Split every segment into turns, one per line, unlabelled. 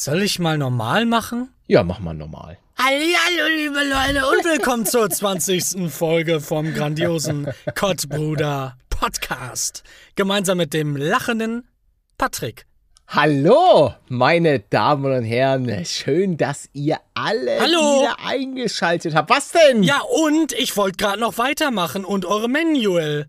Soll ich mal normal machen?
Ja, mach mal normal.
Hallo, liebe Leute und willkommen zur 20. Folge vom grandiosen Kottbruder Podcast. Gemeinsam mit dem lachenden Patrick.
Hallo, meine Damen und Herren. Schön, dass ihr alle
Hallo.
wieder eingeschaltet habt. Was denn?
Ja, und ich wollte gerade noch weitermachen und eure Manual.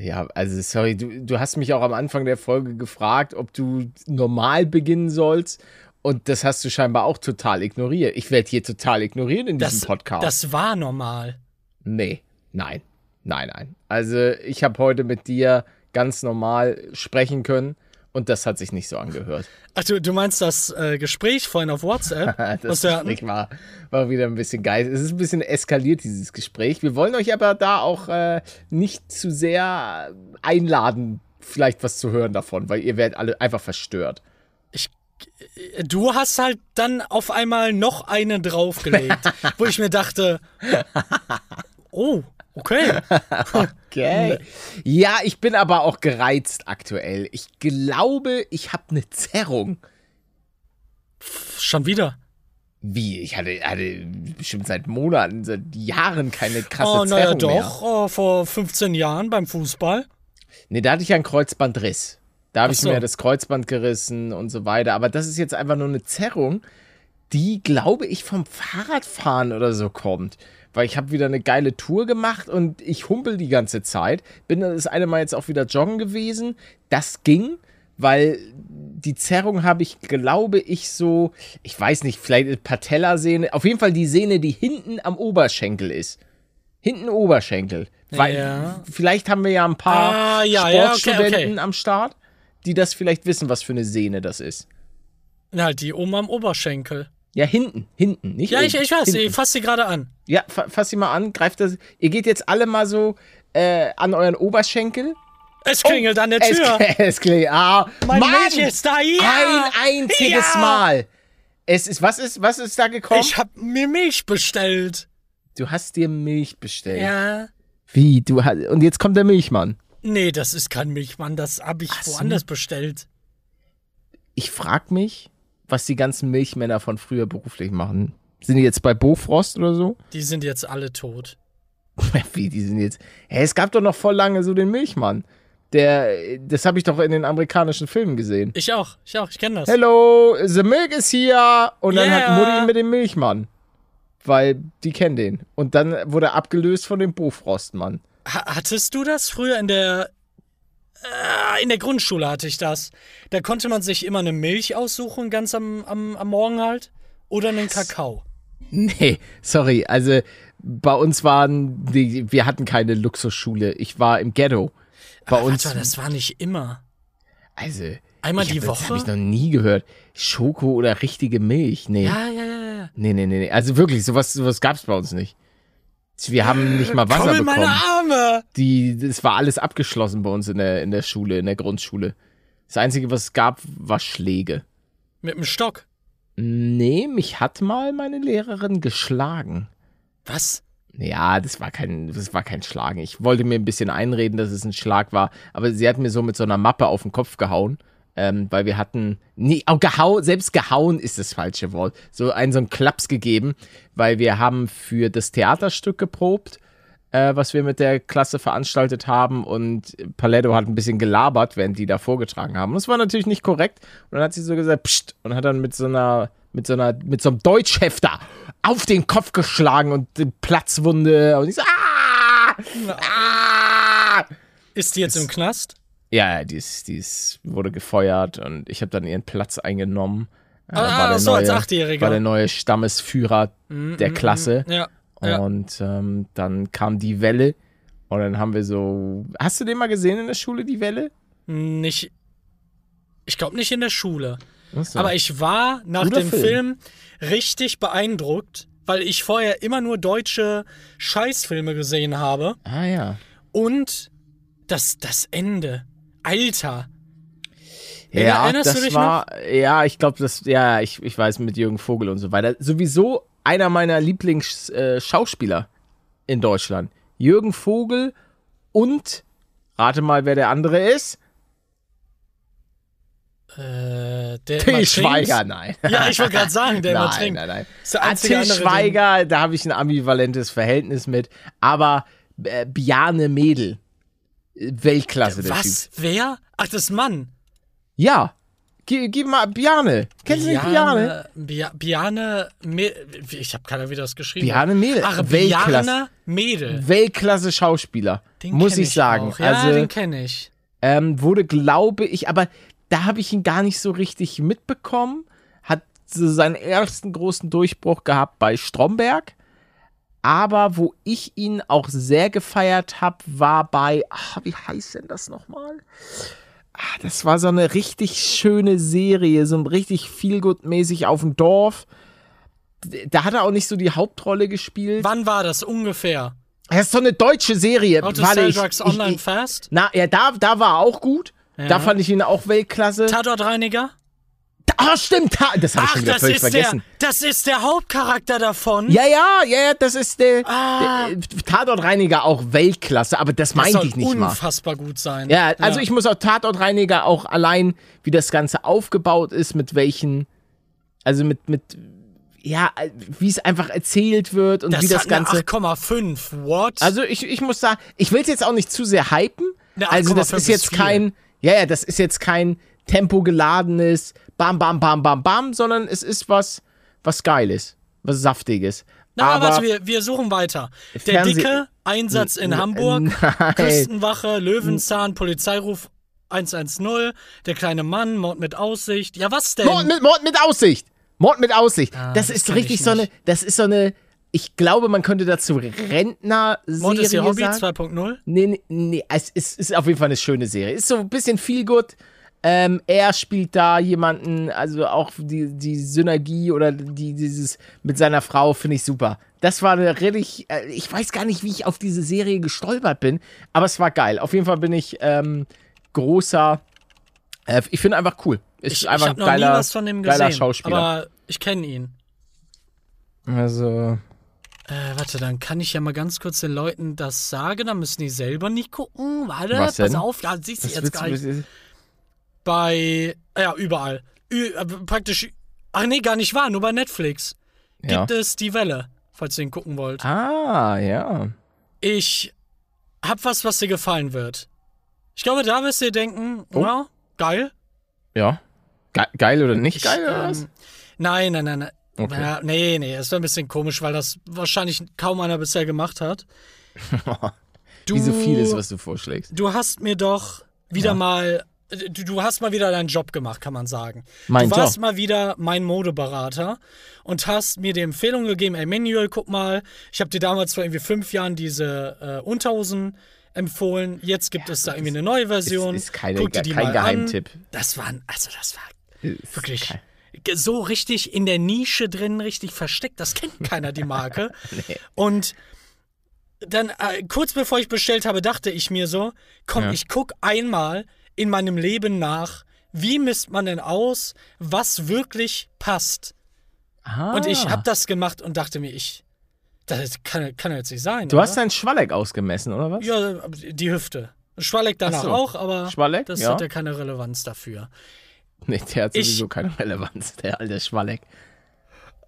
Ja, also sorry, du, du hast mich auch am Anfang der Folge gefragt, ob du normal beginnen sollst. Und das hast du scheinbar auch total ignoriert. Ich werde hier total ignorieren in diesem
Das,
Podcast.
das war normal.
nee, nein, nein, nein. Also ich habe heute mit dir ganz normal sprechen können und das hat sich nicht so angehört.
Ach, du, du meinst das äh, Gespräch vorhin auf WhatsApp?
Das? Gespräch war, war wieder ein bisschen geil. Es ist ein bisschen eskaliert, dieses Gespräch. Wir wollen euch aber da auch äh, nicht zu sehr einladen, vielleicht was zu hören davon, weil ihr werdet alle einfach verstört.
Du hast halt dann auf einmal noch eine draufgelegt, wo ich mir dachte, oh, okay.
Okay. Ja, ich bin aber auch gereizt aktuell. Ich glaube, ich habe eine Zerrung.
Schon wieder.
Wie? Ich hatte, hatte bestimmt seit Monaten, seit Jahren keine krasse
Oh, naja,
Zerrung mehr.
doch, oh, vor 15 Jahren beim Fußball.
Nee, da hatte ich ja einen Kreuzbandriss. Da habe ich
so.
mir das Kreuzband gerissen und so weiter. Aber das ist jetzt einfach nur eine Zerrung, die, glaube ich, vom Fahrradfahren oder so kommt. Weil ich habe wieder eine geile Tour gemacht und ich humpel die ganze Zeit. Bin das eine Mal jetzt auch wieder joggen gewesen. Das ging, weil die Zerrung habe ich, glaube ich, so, ich weiß nicht, vielleicht eine Patellasehne. Auf jeden Fall die Sehne, die hinten am Oberschenkel ist. Hinten Oberschenkel. Weil
Ja.
vielleicht haben wir ja ein paar
Ah, ja, ja, okay,
Sportstudenten
okay.
am Start, die das vielleicht wissen, was für eine Sehne das ist.
Na, die oben am Oberschenkel.
Ja, hinten, hinten, nicht
Ja,
oben.
ich, ich weiß,
hinten.
ich fass sie gerade an.
Ja, fa fass sie mal an, greift das. Ihr geht jetzt alle mal so äh, an euren Oberschenkel.
Es klingelt an der
Es,
Tür.
es klingelt. Ah,
Mein
Mann!
Milch ist da, ja!
Ein einziges
Ja!
Mal. Es ist, was ist, was ist da gekommen?
Ich hab mir Milch bestellt.
du hast dir Milch bestellt.
Ja.
Wie? Du hast, und jetzt kommt der Milchmann.
Nee, das ist kein Milchmann, das hab ich
so.
woanders bestellt.
Ich frag mich, was die ganzen Milchmänner von früher beruflich machen. Sind die jetzt bei Bofrost oder so?
Die sind jetzt alle tot.
Wie, die sind jetzt. Hä, es gab doch noch voll lange so den Milchmann. Der, das habe ich doch in den amerikanischen Filmen gesehen.
Ich auch, ich auch, ich kenne das.
Hello, the milk is here. Und dann
Yeah.
hat Mutti mit dem Milchmann. Weil die kennen den. Und dann wurde er abgelöst von dem Bofrostmann.
Ha hattest du das früher in der äh, in der Grundschule hatte ich das. Da konnte man sich immer eine Milch aussuchen, ganz am, am, am Morgen halt. Oder einen Kakao.
Nee, sorry. Also bei uns waren die, wir hatten keine Luxusschule. Ich war im Ghetto. Bei
Aber
uns.
Warte, das war nicht immer.
also.
Einmal die
hab, Das
Woche?
habe ich noch nie gehört. Schoko oder richtige Milch? Nee.
Ja, ja, ja, ja.
Nee, nee, nee, nee. Also wirklich, sowas, sowas gab's bei uns nicht. Wir haben nicht mal Wasser
Komm in meine
bekommen.
Arme!
Die, das war alles abgeschlossen bei uns in der, in der Schule, in der Grundschule. Das Einzige, was es gab, war Schläge.
Mit dem Stock.
Nee, mich hat mal meine Lehrerin geschlagen.
Was?
Ja, das war kein, das war kein Schlagen. Ich wollte mir ein bisschen einreden, dass es ein Schlag war, aber sie hat mir so mit so einer Mappe auf den Kopf gehauen, ähm, weil wir hatten, nee, auch gehauen, selbst gehauen ist das falsche Wort. So einen so einen Klaps gegeben, weil wir haben für das Theaterstück geprobt, äh, was wir mit der Klasse veranstaltet haben und Paletto hat ein bisschen gelabert, während die da vorgetragen haben. Und das war natürlich nicht korrekt. Und dann hat sie so gesagt, pst, und hat dann mit so einer, mit so einer, mit so einem Deutschhefter auf den Kopf geschlagen und die Platzwunde und ich so, ah! ah!
Ist die jetzt im Knast?
Ja, die, ist, die ist, wurde gefeuert und ich habe dann ihren Platz eingenommen.
Ah,
war der
so, als
neue-
Achtjähriger.
War der neue Stammesführer der Klasse.
Ja. Ja.
Und ähm, dann kam die Welle. Und dann haben wir so. Hast du den mal gesehen in der Schule, die Welle?
Nicht. Ich glaube nicht in der Schule.
Achso.
Aber ich war nach
Guter
dem
Film.
Film. richtig beeindruckt, weil ich vorher immer nur deutsche Scheißfilme gesehen habe.
ah ja.
Und das, das Ende. Alter.
Ja,
Erinnerst du
das
dich
war. Ja, ich glaube, das. Ja, ich, ich weiß mit Jürgen Vogel und so weiter. Sowieso einer meiner Lieblingsschauspieler in Deutschland. Jürgen Vogel und. Rate mal, wer der andere ist.
Äh, der
Till Schweiger, nein.
Ja, ich wollte gerade sagen, der
nein,
trinkt.
nein, nein.
Der
Ah, Till Schweiger, da habe ich ein ambivalentes Verhältnis mit. Aber äh, Biane Mädel, äh, Weltklasse, der Typ.
Was? Wer? Ach, das Mann.
Ja, gib, mal Biane. Kennst du nicht Biane?
Bia- Biane, Me ich habe keine wie das geschrieben
Biane Mädel,
Ach. Biane Mädel.
Weltklasse Schauspieler,
Den
muss ich sagen.
Auch. Ja,
also
den kenne ich.
ähm, wurde, glaube ich, aber da habe ich ihn gar nicht so richtig mitbekommen. Hat so seinen ersten großen Durchbruch gehabt bei Stromberg. Aber wo ich ihn auch sehr gefeiert habe, war bei, ah, wie heißt denn das nochmal? Ah, das war so eine richtig schöne Serie, so ein richtig feelgood-mäßig auf dem Dorf. Da hat er auch nicht so die Hauptrolle gespielt.
Wann war das ungefähr?
Das ist so eine deutsche Serie.
How to
Warte,
Sell Drugs
ich-
Online
ich-
Fast?
Na, ja, da, da war er auch gut.
Ja.
Da fand ich ihn auch Weltklasse.
Tatortreiniger?
Ah, stimmt, das habe ich schon wieder
das
völlig
ist,
vergessen.
der, das ist der Hauptcharakter davon.
Ja, ja, ja, ja, das ist der,
Ah.
der Tatortreiniger auch Weltklasse, aber das
das
meinte ich nicht mal.
unfassbar gut sein.
Ja, also ich muss auch Tatortreiniger auch allein, wie das Ganze aufgebaut ist, mit welchen, also mit, mit, ja, wie es einfach erzählt wird und
das
wie das
hat
Ganze.
8,5. What?
Also ich, ich muss sagen, ich will es jetzt auch nicht zu sehr hypen.
Eine
Also das
8,5
ist jetzt kein, ja, ja, das ist jetzt kein tempogeladenes Bam, Bam, Bam, Bam, Bam, sondern es ist was, was Geiles, was Saftiges.
Na,
aber
warte, wir, wir suchen weiter. Der
Fernseh-
dicke Einsatz in Hamburg,
nein.
Küstenwache, Löwenzahn, Polizeiruf 110, der kleine Mann, Mord mit Aussicht. Ja, was denn?
Mord mit, Mord mit Aussicht. Mord mit Aussicht. das,
Ah, das
ist
kenn
richtig
ich
so eine, das ist so eine, ich glaube, man könnte dazu Rentner-Serie
Mord ist ihr Hobby
sagen.
2.0.
Nee, nee, nee, es ist, ist auf jeden Fall eine schöne Serie. Ist so ein bisschen viel gut. Ähm, er spielt da jemanden, also auch die, die Synergie oder die, dieses mit seiner Frau finde ich super. Das war eine richtig, äh, ich weiß gar nicht, wie ich auf diese Serie gestolpert bin, aber es war geil. Auf jeden Fall bin ich ähm, großer, äh, ich finde einfach cool. Ist
Ich, ich
einfach
habe
ein
noch nie
geiler,
was von dem
geiler
gesehen,
Schauspieler.
aber ich kenne ihn.
also,
Äh, warte, dann kann ich ja mal ganz kurz den Leuten das sagen, dann müssen die selber nicht gucken. Warte,
Was
pass
denn?
auf, ja, siehst du jetzt gar nicht. Bei, ja, überall. Ü äh, praktisch, ach nee, gar nicht wahr, nur bei Netflix.
ja.
Gibt es die Welle, falls ihr ihn gucken wollt.
Ah, ja.
Ich hab was, was dir gefallen wird. Ich glaube, da wirst du dir denken,
Oh.
ja, geil.
Ja. Ge geil oder nicht
Ich,
geil oder was?
ähm, Nein, nein, nein, nein.
Okay.
Ja, nee, nee, es war ein bisschen komisch, weil das wahrscheinlich kaum einer bisher gemacht hat. Du,
Wie so vieles, was du vorschlägst.
Du hast mir doch wieder mal. Du, du hast mal wieder deinen Job gemacht, kann man sagen.
Mein
du warst
Job.
mal wieder mein Modeberater und hast mir die Empfehlung gegeben, ey Manuel, guck mal, ich habe dir damals vor irgendwie fünf Jahren diese äh, Unterhosen empfohlen. Jetzt gibt es da irgendwie eine neue Version.
Ist- ist keine-
Guck dir die
kein
mal
Geheimtipp.
An. Das war, also das war
Ist
wirklich so richtig in der Nische drin, richtig versteckt. Das kennt keiner, die Marke. Und dann, äh, kurz bevor ich bestellt habe, dachte ich mir so, komm,
Ja.
ich guck einmal in meinem Leben nach, wie misst man denn aus, was wirklich passt.
Ah.
Und ich habe das gemacht und dachte mir, ich, das kann, kann jetzt nicht sein.
Du
oder?
hast deinen Schwalleck ausgemessen, oder was?
Ja, die Hüfte. Schwalleck danach
Ach so.
auch, aber
Schwalleck,
das
ja.
hat ja keine Relevanz dafür.
Nee, der hat
Ich-
sowieso keine Relevanz, der alte Schwalleck.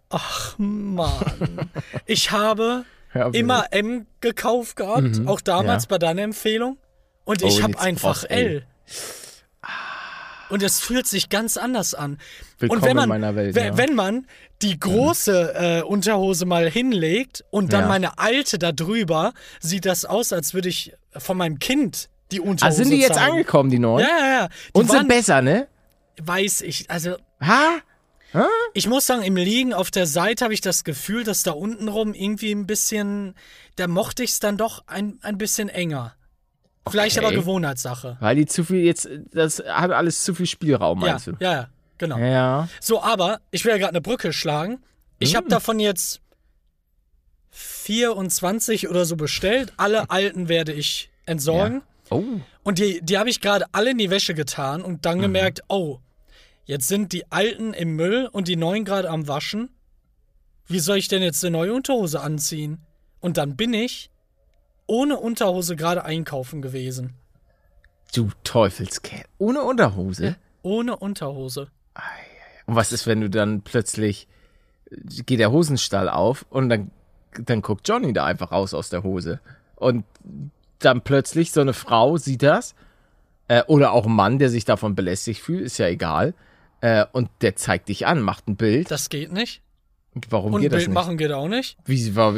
Ach Mann. ich habe immer M gekauft gehabt, auch damals
ja.
bei deiner Empfehlung. Und
Oh,
ich
und
habe einfach L.
L.
Und es fühlt sich ganz anders an.
Willkommen
und wenn man,
in meiner Welt,
we-
ja.
wenn man die große äh, Unterhose mal hinlegt und dann
Ja.
meine alte da drüber, sieht das aus, als würde ich von meinem Kind die
Ah,
Unterhose
sind die jetzt
zeigen.
angekommen, die neuen?
Ja, ja, ja. Die
Und sind
waren,
besser, ne?
weiß ich, also
Ha?
Ich muss sagen, im Liegen auf der Seite habe ich das Gefühl, dass da unten rum irgendwie ein bisschen, da mochte ich es dann doch ein, ein bisschen enger. Vielleicht
Okay.
aber Gewohnheitssache.
Weil die zu viel jetzt, das hat alles zu viel Spielraum,
Ja,
meinst du?
ja, ja, genau.
Ja.
So, aber ich will ja gerade eine Brücke schlagen. Ich
Hm.
habe davon jetzt 24 oder so bestellt. Alle alten werde ich entsorgen.
Oh.
Und die, die habe ich gerade alle in die Wäsche getan und
Mhm.
dann gemerkt, oh, jetzt sind die alten im Müll und die neuen gerade am Waschen. Wie soll ich denn jetzt eine neue Unterhose anziehen? Und dann bin ich ohne Unterhose gerade einkaufen gewesen.
Du Teufelskerl. Ohne Unterhose?
Ohne Unterhose.
Und was ist, wenn du dann plötzlich geht der Hosenstall auf und dann, dann guckt Johnny da einfach raus aus der Hose. Und dann plötzlich so eine Frau sieht das. Äh, oder auch ein Mann, der sich davon belästigt fühlt, ist ja egal. Äh, und der zeigt dich an, macht ein Bild.
Das geht nicht.
Warum
Und
geht das
Bild
nicht?
machen geht auch nicht.
Wie war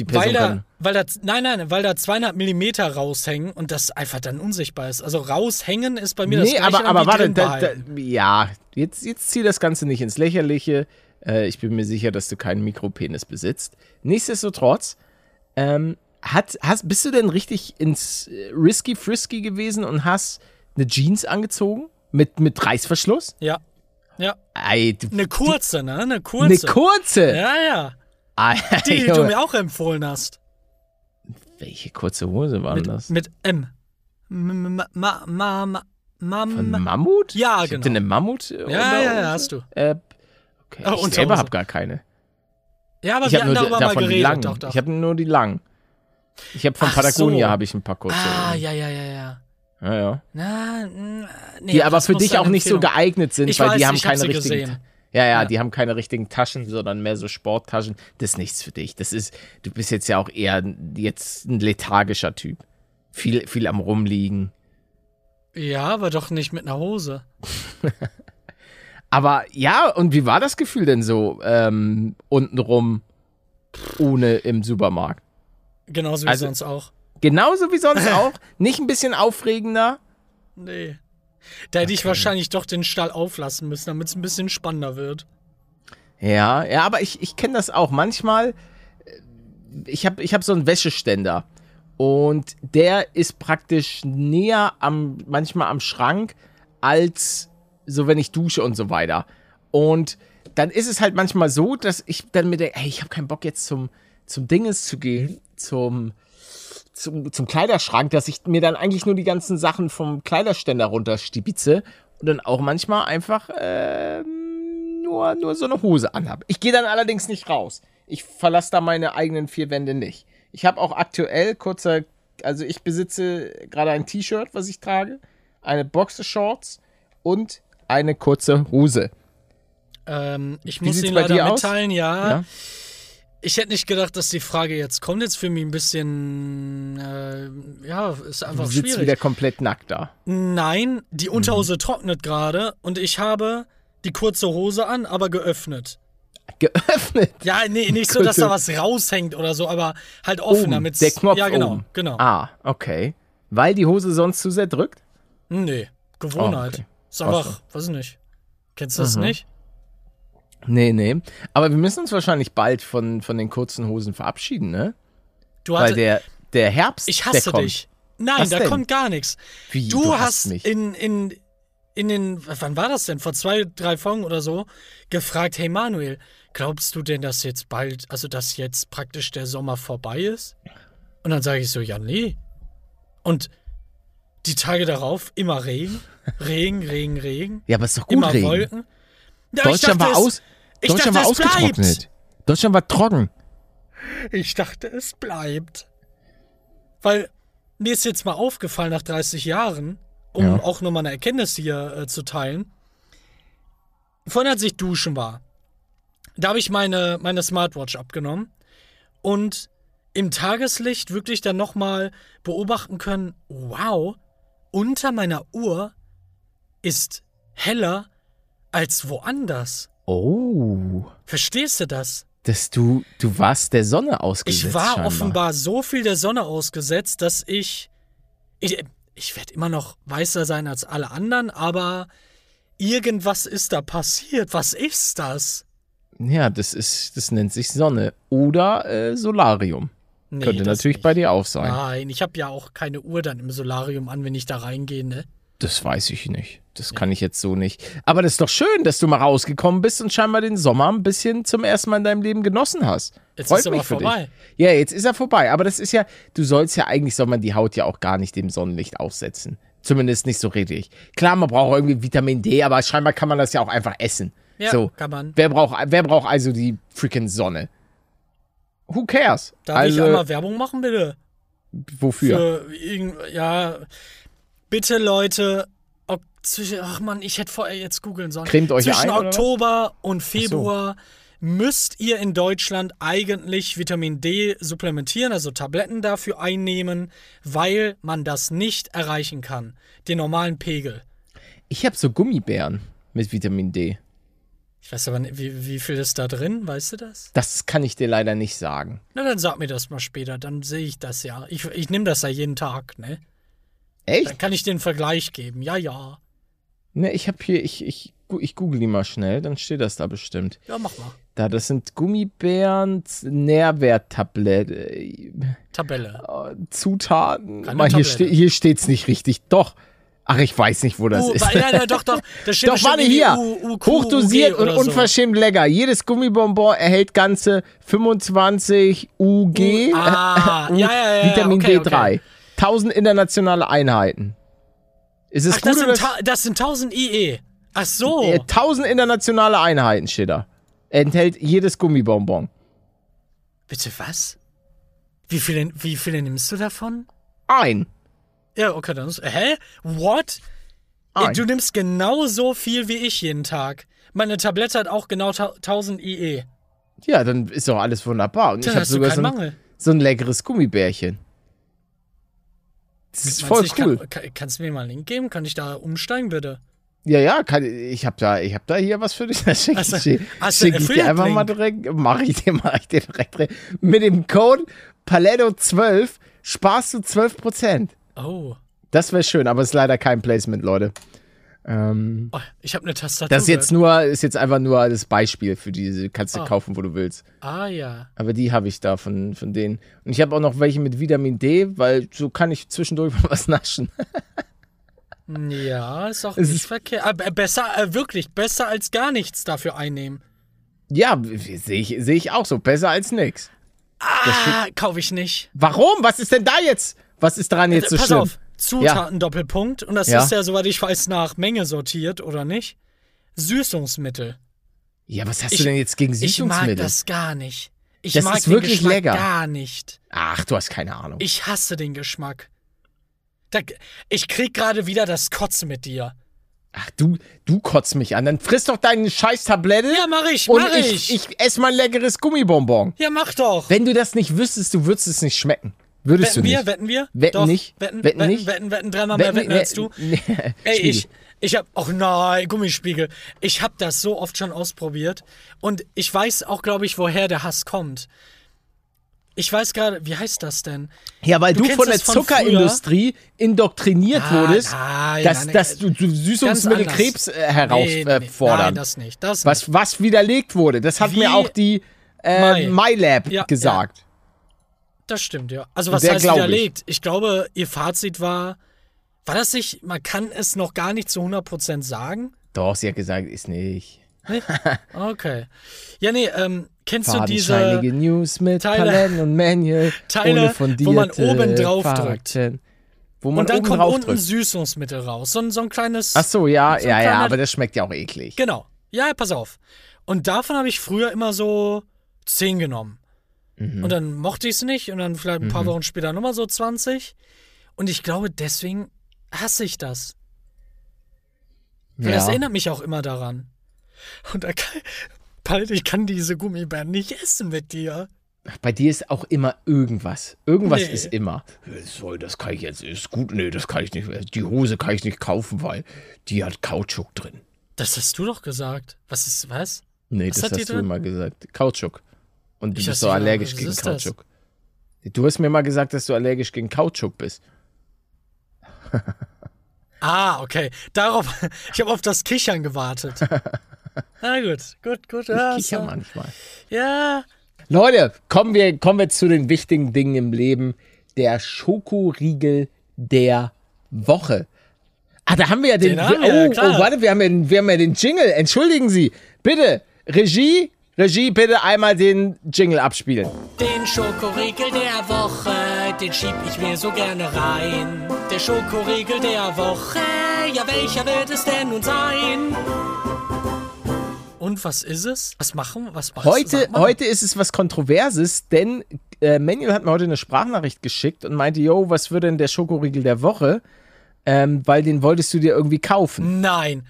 die, Person
Weil da,
kann,
weil da, nein, nein, weil da 200 Millimeter raushängen und das einfach dann unsichtbar ist. Also raushängen ist bei mir das
Nee,
gleiche
aber,
dann
aber
wie
warte, da, da, ja, jetzt, jetzt zieh das Ganze nicht ins Lächerliche. Äh, ich bin mir sicher, dass du keinen Mikropenis besitzt. Nichtsdestotrotz, ähm, hat, hast, bist du denn richtig ins äh, Risky Frisky gewesen und hast eine Jeans angezogen? Mit, mit Reißverschluss?
Ja. Ja.
Ey, du,
Eine kurze, ne? Eine
eine
kurze.
kurze!
ja, ja.
Ei,
Die, die du mir auch empfohlen hast.
Welche kurze Hose war denn
Mit,
das?
mit M. M- Ma, ma, ma,
Von
Mam.
Mammut?
Ja,
ich
genau.
Hatte eine Mammut? äh,
Ja, ja, ja, hast du.
Äh, okay,
Ah,
ich selber habe gar keine.
Ja, aber
Ich
wir
habe
hatten
nur die-
darüber mal
die
geredet.
langen.
Doch, doch.
Ich habe nur die langen. Ich habe von
Ach
Patagonia
so.
habe ich ein paar kurze.
ah, ja, ja, ja, ja.
ja, ja.
Na, nee,
Die aber für dich auch nicht so geeignet sind,
Ich
weil die
weiß,
haben
ich hab
keine richtigen.
gesehen.
Ja, ja,
Ja.
die haben keine richtigen Taschen, sondern mehr so Sporttaschen. Das ist nichts für dich. Das ist, du bist jetzt ja auch eher jetzt ein lethargischer Typ. Viel, viel am rumliegen.
Ja, aber doch nicht mit einer Hose.
Aber ja, und wie war das Gefühl denn so ähm, untenrum ohne im Supermarkt?
Genauso wie
Also-
sonst auch.
Genauso wie sonst auch? Nicht ein bisschen aufregender?
Nee. Da hätte ich wahrscheinlich doch den Stall auflassen müssen, damit es ein bisschen spannender wird.
Ja, ja, aber ich, ich kenne das auch. Manchmal, äh, ich habe ich hab so einen Wäscheständer und der ist praktisch näher am, manchmal am Schrank, als so, wenn ich dusche und so weiter. Und dann ist es halt manchmal so, dass ich dann mir denke, ey, ich habe keinen Bock jetzt zum, zum Dinges zu gehen, zum, zum, zum Kleiderschrank, dass ich mir dann eigentlich nur die ganzen Sachen vom Kleiderständer runterstibitze und dann auch manchmal einfach ähm, nur, nur so eine Hose anhabe. Ich gehe dann allerdings nicht raus. Ich verlasse da meine eigenen vier Wände nicht. Ich habe auch aktuell kurzer, also ich besitze gerade ein T-Shirt, was ich trage, eine Boxershorts und eine kurze Hose.
Ähm, ich
Wie
muss Ihnen
bei
leider mitteilen, ja,
Ja?
Ich hätte nicht gedacht, dass die Frage jetzt kommt. Jetzt für mich ein bisschen, äh, ja, ist
Du
einfach
sitzt
schwierig.
wieder komplett nackt da.
Nein, die Unterhose trocknet gerade und ich habe die kurze Hose an, aber geöffnet.
Geöffnet.
Ja, nee, nicht so, dass da was raushängt oder so, aber halt offen,
Oben,
damit
der Knopf
Ja, genau,
oben.
genau.
Ah, okay. Weil die Hose sonst zu sehr drückt?
Nee, Gewohnheit.
Oh, okay.
Ist einfach, weiß ich nicht. Kennst du das
Mhm.
nicht?
Nee, nee. Aber wir müssen uns wahrscheinlich bald von, von den kurzen Hosen verabschieden, ne?
Du
Weil
hatte,
der, der Herbst,
ich hasse dich. Nein,
Was
da
denn?
kommt gar nichts.
Wie,
Du,
du
hast
mich.
in, in, in den, wann war das denn? Vor zwei, drei Folgen oder so, gefragt, hey Manuel, glaubst du denn, dass jetzt bald, also dass jetzt praktisch der Sommer vorbei ist? Und dann sage ich so, ja, nee. Und die Tage darauf immer Regen, Regen, Regen, Regen,
Ja, aber ist doch gut
immer
Regen.
Wolken. Ja,
Deutschland
dachte,
war,
es-
aus,
ich
Deutschland
dachte,
war
es bleibt.
ausgetrocknet. Deutschland war trocken.
Ich dachte, es bleibt. Weil mir ist jetzt mal aufgefallen nach 30 Jahren, um
Ja.
auch nochmal eine Erkenntnis hier äh, zu teilen. Vorhin, als ich duschen war, da habe ich meine, meine Smartwatch abgenommen und im Tageslicht wirklich dann nochmal beobachten können, wow, unter meiner Uhr ist heller als woanders.
Oh.
Verstehst du das?
Dass du, du warst der Sonne ausgesetzt.
Ich war
scheinbar.
offenbar so viel der Sonne ausgesetzt, dass ich. Ich, ich werde immer noch weißer sein als alle anderen, aber irgendwas ist da passiert. Was ist das?
Ja, das ist, das nennt sich Sonne. Oder äh, Solarium.
Nee,
Könnte natürlich
nicht.
bei dir auch sein.
Nein, ich habe ja auch keine Uhr dann im Solarium an, wenn ich da reingehe, ne?
Das weiß ich nicht. Das kann ich jetzt so nicht. Aber das ist doch schön, dass du mal rausgekommen bist und scheinbar den Sommer ein bisschen zum ersten Mal in deinem Leben genossen hast.
Jetzt
Freut
ist aber
mich für
vorbei.
Dich. Ja, jetzt ist er vorbei. Aber das ist ja, du sollst ja eigentlich, soll man die Haut ja auch gar nicht dem Sonnenlicht aussetzen. Zumindest nicht so richtig. Klar, man braucht irgendwie Vitamin D, aber scheinbar kann man das ja auch einfach essen.
Ja,
so.
kann man.
Wer braucht, wer braucht also die freaking Sonne? Who cares?
Darf
also,
ich einmal Werbung machen, bitte?
wofür?
Für ja, bitte Leute, zwischen, ach man, ich hätte vorher jetzt googeln sollen.
Cremt euch
zwischen
ein?
Oktober und Februar müsst ihr in Deutschland eigentlich Vitamin D supplementieren, also Tabletten dafür einnehmen, weil man das nicht erreichen kann. Den normalen Pegel.
Ich habe so Gummibären mit Vitamin D.
Ich weiß aber nicht, wie, wie viel ist da drin, weißt du das?
Das kann ich dir leider nicht sagen.
Na, dann sag mir das mal später, dann sehe ich das ja. Ich, ich nehme das ja jeden Tag, ne?
Echt?
Dann kann ich den Vergleich geben. Ja, ja.
Ne, ich habe hier, ich, ich, ich google die mal schnell, dann steht das da bestimmt.
Ja, mach mal.
Da, das sind Gummibären, Nährwerttablette, äh,
Tabelle.
Zutaten.
Keine
Mal, hier, ste hier steht's nicht richtig. Doch. Ach, ich weiß nicht, wo das
Uh,
ist.
ja, ja, doch, doch. Das steht
Doch, warte hier.
U- UQ,
Hochdosiert und
oder so.
unverschämt lecker. Jedes Gummibonbon erhält ganze 25 UG,
U- ah,
U-
ja, ja, ja,
Vitamin
okay,
D3.
okay.
1000 internationale Einheiten. Ist es
Ach, das sind, das sind 1000 IE. Ach so.
Äh, 1000 internationale Einheiten, steht da. Enthält jedes Gummibonbon.
Bitte was? Wie viele, wie viele nimmst du davon?
Ein.
Ja, okay, dann ist. Hä? What? Ey,
Ein.
du nimmst genau so viel wie ich jeden Tag. Meine Tablette hat auch genau ta 1000 IE.
Ja, dann ist doch alles wunderbar. Und
Dann
ich habe sogar so ein, so ein leckeres Gummibärchen. Das ist
Meinst
voll
ich
cool.
Kann, kann, kannst du mir mal einen Link geben? Kann ich da umsteigen, bitte?
Ja, ja, kann, ich habe da, ich hab da hier was für dich. Das schicke
hast du einen
schick ich dir einfach mal direkt. Mach ich dir, dir direkt. direkt. Mit dem Code Paletto12 sparst du 12%.
Oh.
Das wäre schön, aber ist leider kein Placement, Leute. Ähm,
oh ich habe eine Tastatur.
das ist jetzt nur, ist jetzt einfach nur das Beispiel für diese, kannst du
Ah.
kaufen, wo du willst.
Ah, ja.
Aber die habe ich da von, von denen. Und ich habe auch noch welche mit Vitamin D, weil so kann ich zwischendurch mal was naschen.
Ja, ist auch
Es
nicht
ist-
verkehrt. Aber besser, äh, wirklich, besser als gar nichts dafür einnehmen.
Ja, sehe ich, seh ich auch so. Besser als nix.
Ah, kaufe ich nicht.
Warum? Was ist denn da jetzt? Was ist daran jetzt so
Äh, Pass
schlimm?
auf, Zutaten-Doppelpunkt. Und das
Ja.
ist ja, soweit ich weiß, nach Menge sortiert, oder nicht? Süßungsmittel.
Ja, was hast
Ich-
du denn jetzt gegen
Ich mag
Süßungsmittel?
das gar nicht. Ich
Das
mag
ist
den
wirklich
Geschmack
lecker.
gar nicht.
Ach, du hast keine Ahnung.
Ich hasse den Geschmack. Da, ich krieg gerade wieder das Kotzen mit dir.
Ach, du, du kotzt mich an. Dann friss doch deine scheiß Tablette
Ja, mach ich,
und
mach
ich,
ich.
ich ess mal ein leckeres Gummibonbon.
Ja, mach doch.
Wenn du das nicht wüsstest, du würdest es nicht schmecken. Würdest
Wetten
du
wir,
nicht.
wetten wir?
Wetten
Doch,
nicht?
Wetten,
Wetten
wetten,
nicht?
wetten, wetten, dreimal mehr wetten
nee,
als du.
Nee,
Ey, ich, ich hab, ach nein, Gummispiegel. Ich hab das so oft schon ausprobiert. Und ich weiß auch, glaube ich, woher der Hass kommt. Ich weiß gerade, wie heißt das denn?
Ja, weil
Du
du, von der
von
Zuckerindustrie indoktriniert
Ah,
wurdest,
nein,
dass,
nein,
dass du, du Süßungsmittel Krebs äh,
Nee, nee, nee.
herausfordern.
Nein, das nicht. Das nicht.
was, was widerlegt wurde. Das hat
Wie
mir auch die äh. MyLab
Ja,
gesagt.
Das stimmt, ja. Also was
Der
heißt
glaub ich.
widerlegt? Ich. glaube, ihr Fazit war, war das nicht, man kann es noch gar nicht zu 100% sagen?
Doch, sie hat gesagt, ist nicht.
Nicht? Okay. Ja, nee, ähm, kennst du diese,
News mit
Teile-
Paletten und Manual
Teile, wo man oben drauf
Fakten. Wo man
und dann kommt unten
drückt.
Süßungsmittel raus. So, ein- so ein kleines,
Ach so, ja,
so
ja, ja,
kleiner-
aber das schmeckt ja auch eklig.
genau. Ja, pass auf. Und davon habe ich früher immer so 10 genommen.
Mhm.
Und dann mochte ich es nicht und dann vielleicht ein paar Wochen später nochmal so 20. Und ich glaube, deswegen hasse ich das. Weil das
Ja.
erinnert mich auch immer daran. Und da kann, Paul, ich kann diese Gummibären nicht essen mit dir.
Bei dir ist auch immer irgendwas. Irgendwas
Nee.
ist immer. So, das kann ich jetzt, ist gut, nee, das kann ich nicht. Die Hose kann ich nicht kaufen, weil die hat Kautschuk drin.
Das hast du doch gesagt. Was ist, was?
Nee,
Was
das hast du
drin?
immer gesagt. Kautschuk. Und du
Ich
bist so allergisch gegen
ist das?
Kautschuk. Du hast mir mal gesagt, dass du allergisch gegen Kautschuk bist.
Ah, okay. Darauf, ich habe auf das Kichern gewartet. Na gut, gut, gut. Ja,
Ich kicher
so.
manchmal.
ja.
Leute, kommen wir, kommen wir zu den wichtigen Dingen im Leben. Der Schokoriegel der Woche. Ah, da haben wir ja den.
Den haben wir,
oh,
klar.
oh, warte, wir haben, ja, wir haben ja den Jingle. Entschuldigen Sie. Bitte, Regie, Regie, bitte einmal den Jingle abspielen.
Den Schokoriegel der Woche, den schieb ich mir so gerne rein. Der Schokoriegel der Woche, ja welcher wird es denn nun sein? Und was ist es? Was machen? Was machst
Heute, heute ist es was Kontroverses, denn äh, Manuel hat mir heute eine Sprachnachricht geschickt und meinte, yo, was wird denn der Schokoriegel der Woche? ähm, weil den wolltest du dir irgendwie kaufen.
Nein.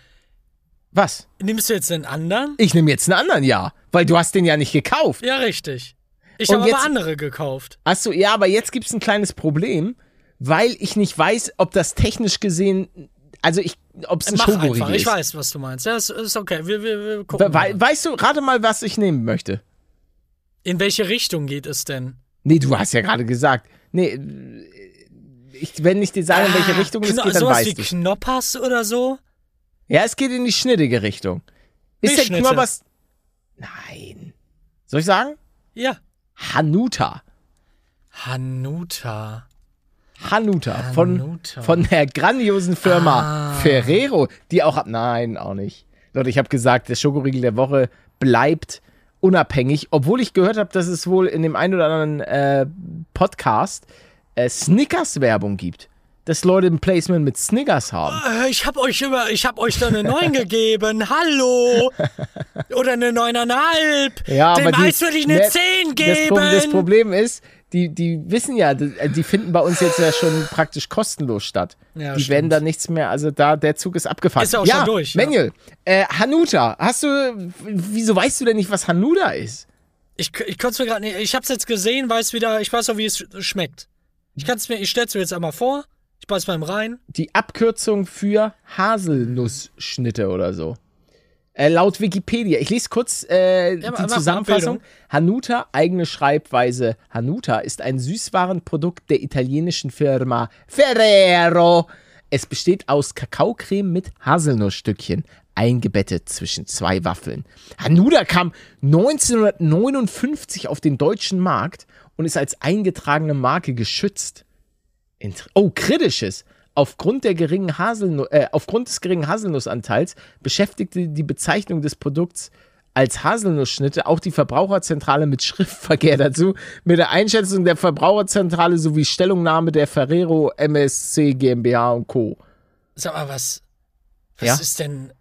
Was?
Nimmst du jetzt den anderen?
Ich nehme jetzt einen anderen, ja. Weil du hast den ja nicht gekauft.
Ja, richtig. Ich habe aber andere gekauft.
Achso, ja, aber jetzt gibt's ein kleines Problem, weil ich nicht weiß, ob das technisch gesehen, also ich, ob es ein Schokoriegel ist.
Ich weiß, was du meinst. Ja, ist, ist okay. Wir, wir, wir gucken.
We
mal.
weißt du, rate mal, was ich nehmen möchte.
In welche Richtung geht es denn?
Nee, du hast ja gerade gesagt. Nee, ich, wenn ich dir sage, in welche
Ah,
Richtung es
Kno-
geht, dann
sowas
weißt
wie
du.
Knoppers oder so?
Ja, es geht in die schnittige Richtung. Ist der. Knoppers. Nein. Soll ich sagen?
Ja.
Hanuta.
Hanuta.
Hanuta. Von,
Hanuta.
von der grandiosen Firma
Ah.
Ferrero, die auch. Nein, auch nicht. Leute, ich habe gesagt, der Schokoriegel der Woche bleibt unabhängig, obwohl ich gehört habe, dass es wohl in dem einen oder anderen äh, Podcast äh, Snickers-Werbung gibt. Dass Leute ein Placement mit Snickers haben.
Äh, Ich hab euch über, ich hab euch da eine 9 gegeben. Hallo. Oder eine 9,5.
Ja,
Dem
aber die,
Eis würde ich eine
ne,
10
Das,
geben.
Pro das Problem ist, die, die wissen ja, die, die finden bei uns jetzt ja schon praktisch kostenlos statt.
Ja,
die
stimmt.
werden da nichts mehr, also da, der Zug ist abgefahren.
Ist auch
ja,
schon durch, ja.
Manuel, äh, Hanuta, hast du, wieso weißt du denn nicht, was Hanuta ist?
Ich, ich konnte es mir gerade nicht. Ich hab's jetzt gesehen, weiß wieder, ich weiß auch, wie es schmeckt. Ich kann's mir, ich stell's mir jetzt einmal vor. Ich beiß mal im rein.
Die Abkürzung für Haselnussschnitte oder so. Äh, laut Wikipedia. Ich lese kurz äh,
Ja,
die Zusammenfassung. Hanuta, eigene Schreibweise. Hanuta ist ein Süßwarenprodukt der italienischen Firma Ferrero. Es besteht aus Kakaocreme mit Haselnussstückchen, eingebettet zwischen zwei Waffeln. Hanuta kam 1959 auf den deutschen Markt und ist als eingetragene Marke geschützt. Oh, kritisches. Aufgrund, der geringen Haselnu äh, aufgrund des geringen Haselnussanteils beschäftigte die Bezeichnung des Produkts als Haselnussschnitte auch die Verbraucherzentrale mit Schriftverkehr dazu, mit der Einschätzung der Verbraucherzentrale sowie Stellungnahme der Ferrero MSC GmbH und Co.
Sag mal, was. Was
Ja?
ist denn.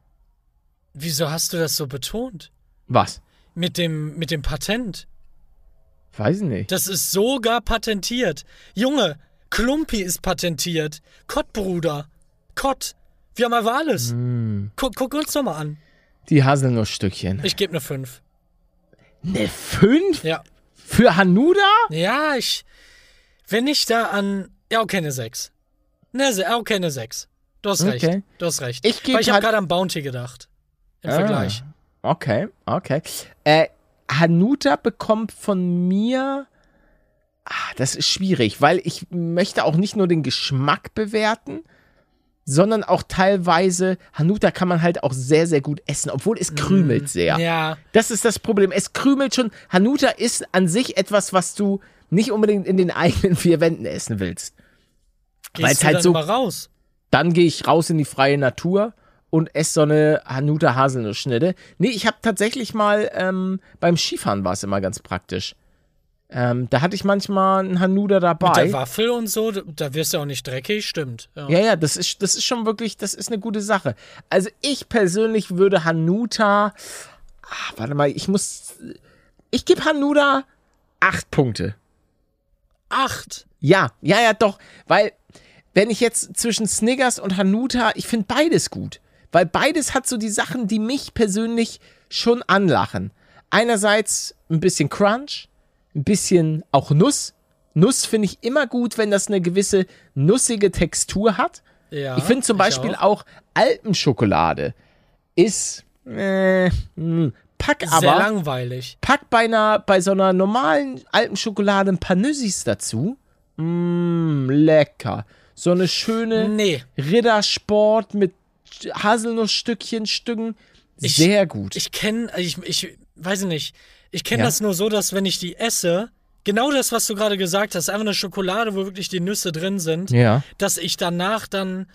Wieso hast du das so betont?
Was?
Mit dem, mit dem Patent.
Weiß ich nicht.
Das ist sogar patentiert. Junge, Klumpi ist patentiert. Kottbruder. Kott. Wir haben einfach alles.
Hm.
Guck, guck uns doch mal an.
Die Haselnussstückchen.
Ich gebe eine 5.
Eine 5?
Ja.
Für Hanuda?
Ja, ich. Wenn ich da an. Ja, okay, eine 6. Ne, ja, okay, eine 6. Du hast recht.
Okay.
Du hast recht.
Ich
Weil ich habe gerade an Bounty gedacht. Im
Ah.
Vergleich.
Okay, okay. Äh, Hanuta bekommt von mir. Ah, das ist schwierig, weil ich möchte auch nicht nur den Geschmack bewerten, sondern auch teilweise, Hanuta kann man halt auch sehr, sehr gut essen, obwohl es krümelt sehr.
Ja.
Das ist das Problem. Es krümelt schon. Hanuta ist an sich etwas, was du nicht unbedingt in den eigenen vier Wänden essen willst. Weil's
du
halt
dann
so-
mal raus?
Dann gehe ich raus in die freie Natur und esse so eine Hanuta Haselnussschnitte. Nee, ich habe tatsächlich mal ähm, beim Skifahren war es immer ganz praktisch. Ähm, da hatte ich manchmal einen Hanuta
Mit
dabei.
der Waffel und so, da wirst du auch nicht dreckig, stimmt. Ja.
Ja, ja, das ist, das ist schon wirklich, das ist eine gute Sache. Also ich persönlich würde Hanuta, ah, warte mal, ich muss, ich gebe Hanuta acht Punkte.
Acht.
Ja, ja, ja, doch, weil wenn ich jetzt zwischen Snickers und Hanuta, ich finde beides gut, weil beides hat so die Sachen, die mich persönlich schon anlachen. Einerseits ein bisschen Crunch, ein bisschen auch Nuss. Nuss finde ich immer gut, wenn das eine gewisse nussige Textur hat.
Ja,
ich finde zum
ich
Beispiel
auch.
auch. Alpenschokolade ist äh, mh, pack
Sehr
aber
langweilig.
pack bei einer bei so einer normalen Alpenschokolade ein paar Nüssis dazu. Mmm, lecker. So eine schöne
Nee.
Rittersport mit Haselnussstückchen, Stücken.
Ich-
Sehr gut.
Ich kenne, ich, ich weiß nicht, ich kenne
Ja.
das nur so, dass wenn ich die esse, genau das, was du gerade gesagt hast, einfach eine Schokolade, wo wirklich die Nüsse drin sind,
ja.
dass ich danach dann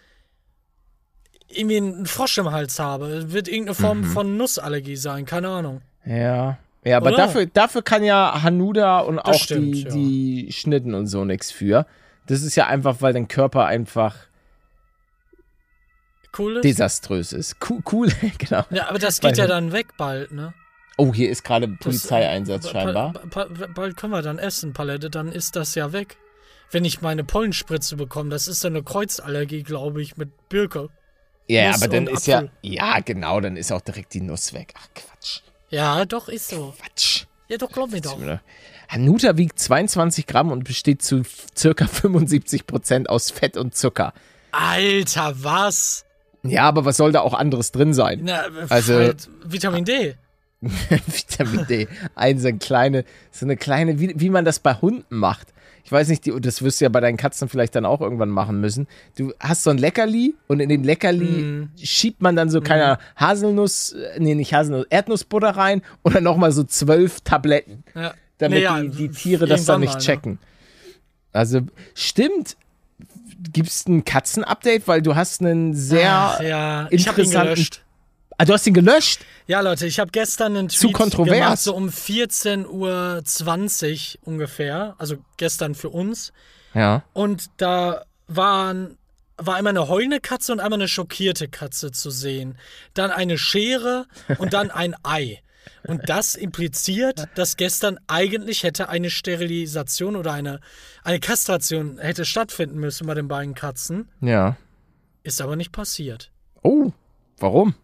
irgendwie einen Frosch im Hals habe. Wird irgendeine Form
Mhm.
von Nussallergie sein, keine Ahnung.
Ja. Ja, aber
Oder?
dafür, dafür kann ja Hanuda und auch
stimmt,
die,
ja.
die Schnitten und so nichts für. Das ist ja einfach, weil dein Körper einfach
Cool ist?
desaströs ist. Cool, cool genau.
Ja, aber das geht
Weil-
ja dann weg bald, ne?
Oh, hier ist gerade
Das-
Polizeieinsatz
ba-
scheinbar.
ba- ba- Bald können wir dann essen, Palette, dann ist das ja weg. wenn ich meine Pollenspritze bekomme. Das ist dann eine Kreuzallergie, glaube ich, mit Birke.
Ja,
Nuss
aber dann ist ja.
Apfel.
Ja, genau, dann ist auch direkt die Nuss weg. Ach, Quatsch.
Ja, doch, ist so.
Quatsch.
Ja, doch, glaub mir doch.
Hanuta wiegt 22 Gramm und besteht zu circa 75 Prozent aus Fett und Zucker.
Alter, was?
Ja, aber was soll da auch anderes drin sein?
Na,
Also-
halt Vitamin D.
Vitamin D. Ein so eine kleine, so eine kleine, wie, wie man das bei Hunden macht. Ich weiß nicht, die, das wirst du ja bei deinen Katzen vielleicht dann auch irgendwann machen müssen. Du hast so ein Leckerli und in dem Leckerli
Mhm.
schiebt man dann so keine Haselnuss, äh, nee, nicht Haselnuss, Erdnussbutter rein oder nochmal so zwölf Tabletten,
Ja.
damit
Nee, ja,
die, die Tiere das dann nicht
mal, ne?
checken. Also, stimmt. Gibt's ein Katzen-Update, weil du hast einen sehr.
Ach, ja,
interessanten-. Ah, du hast ihn gelöscht?
Ja, Leute, ich habe gestern einen Tweet
Zu kontrovers.
gemacht, so um 14.20 Uhr ungefähr, also gestern für uns.
Ja.
Und da waren, war einmal eine heulende Katze und einmal eine schockierte Katze zu sehen. Dann eine Schere und dann ein Ei. Und das impliziert, dass gestern eigentlich hätte eine Sterilisation oder eine, eine Kastration hätte stattfinden müssen bei den beiden Katzen.
Ja.
Ist aber nicht passiert.
Oh, warum?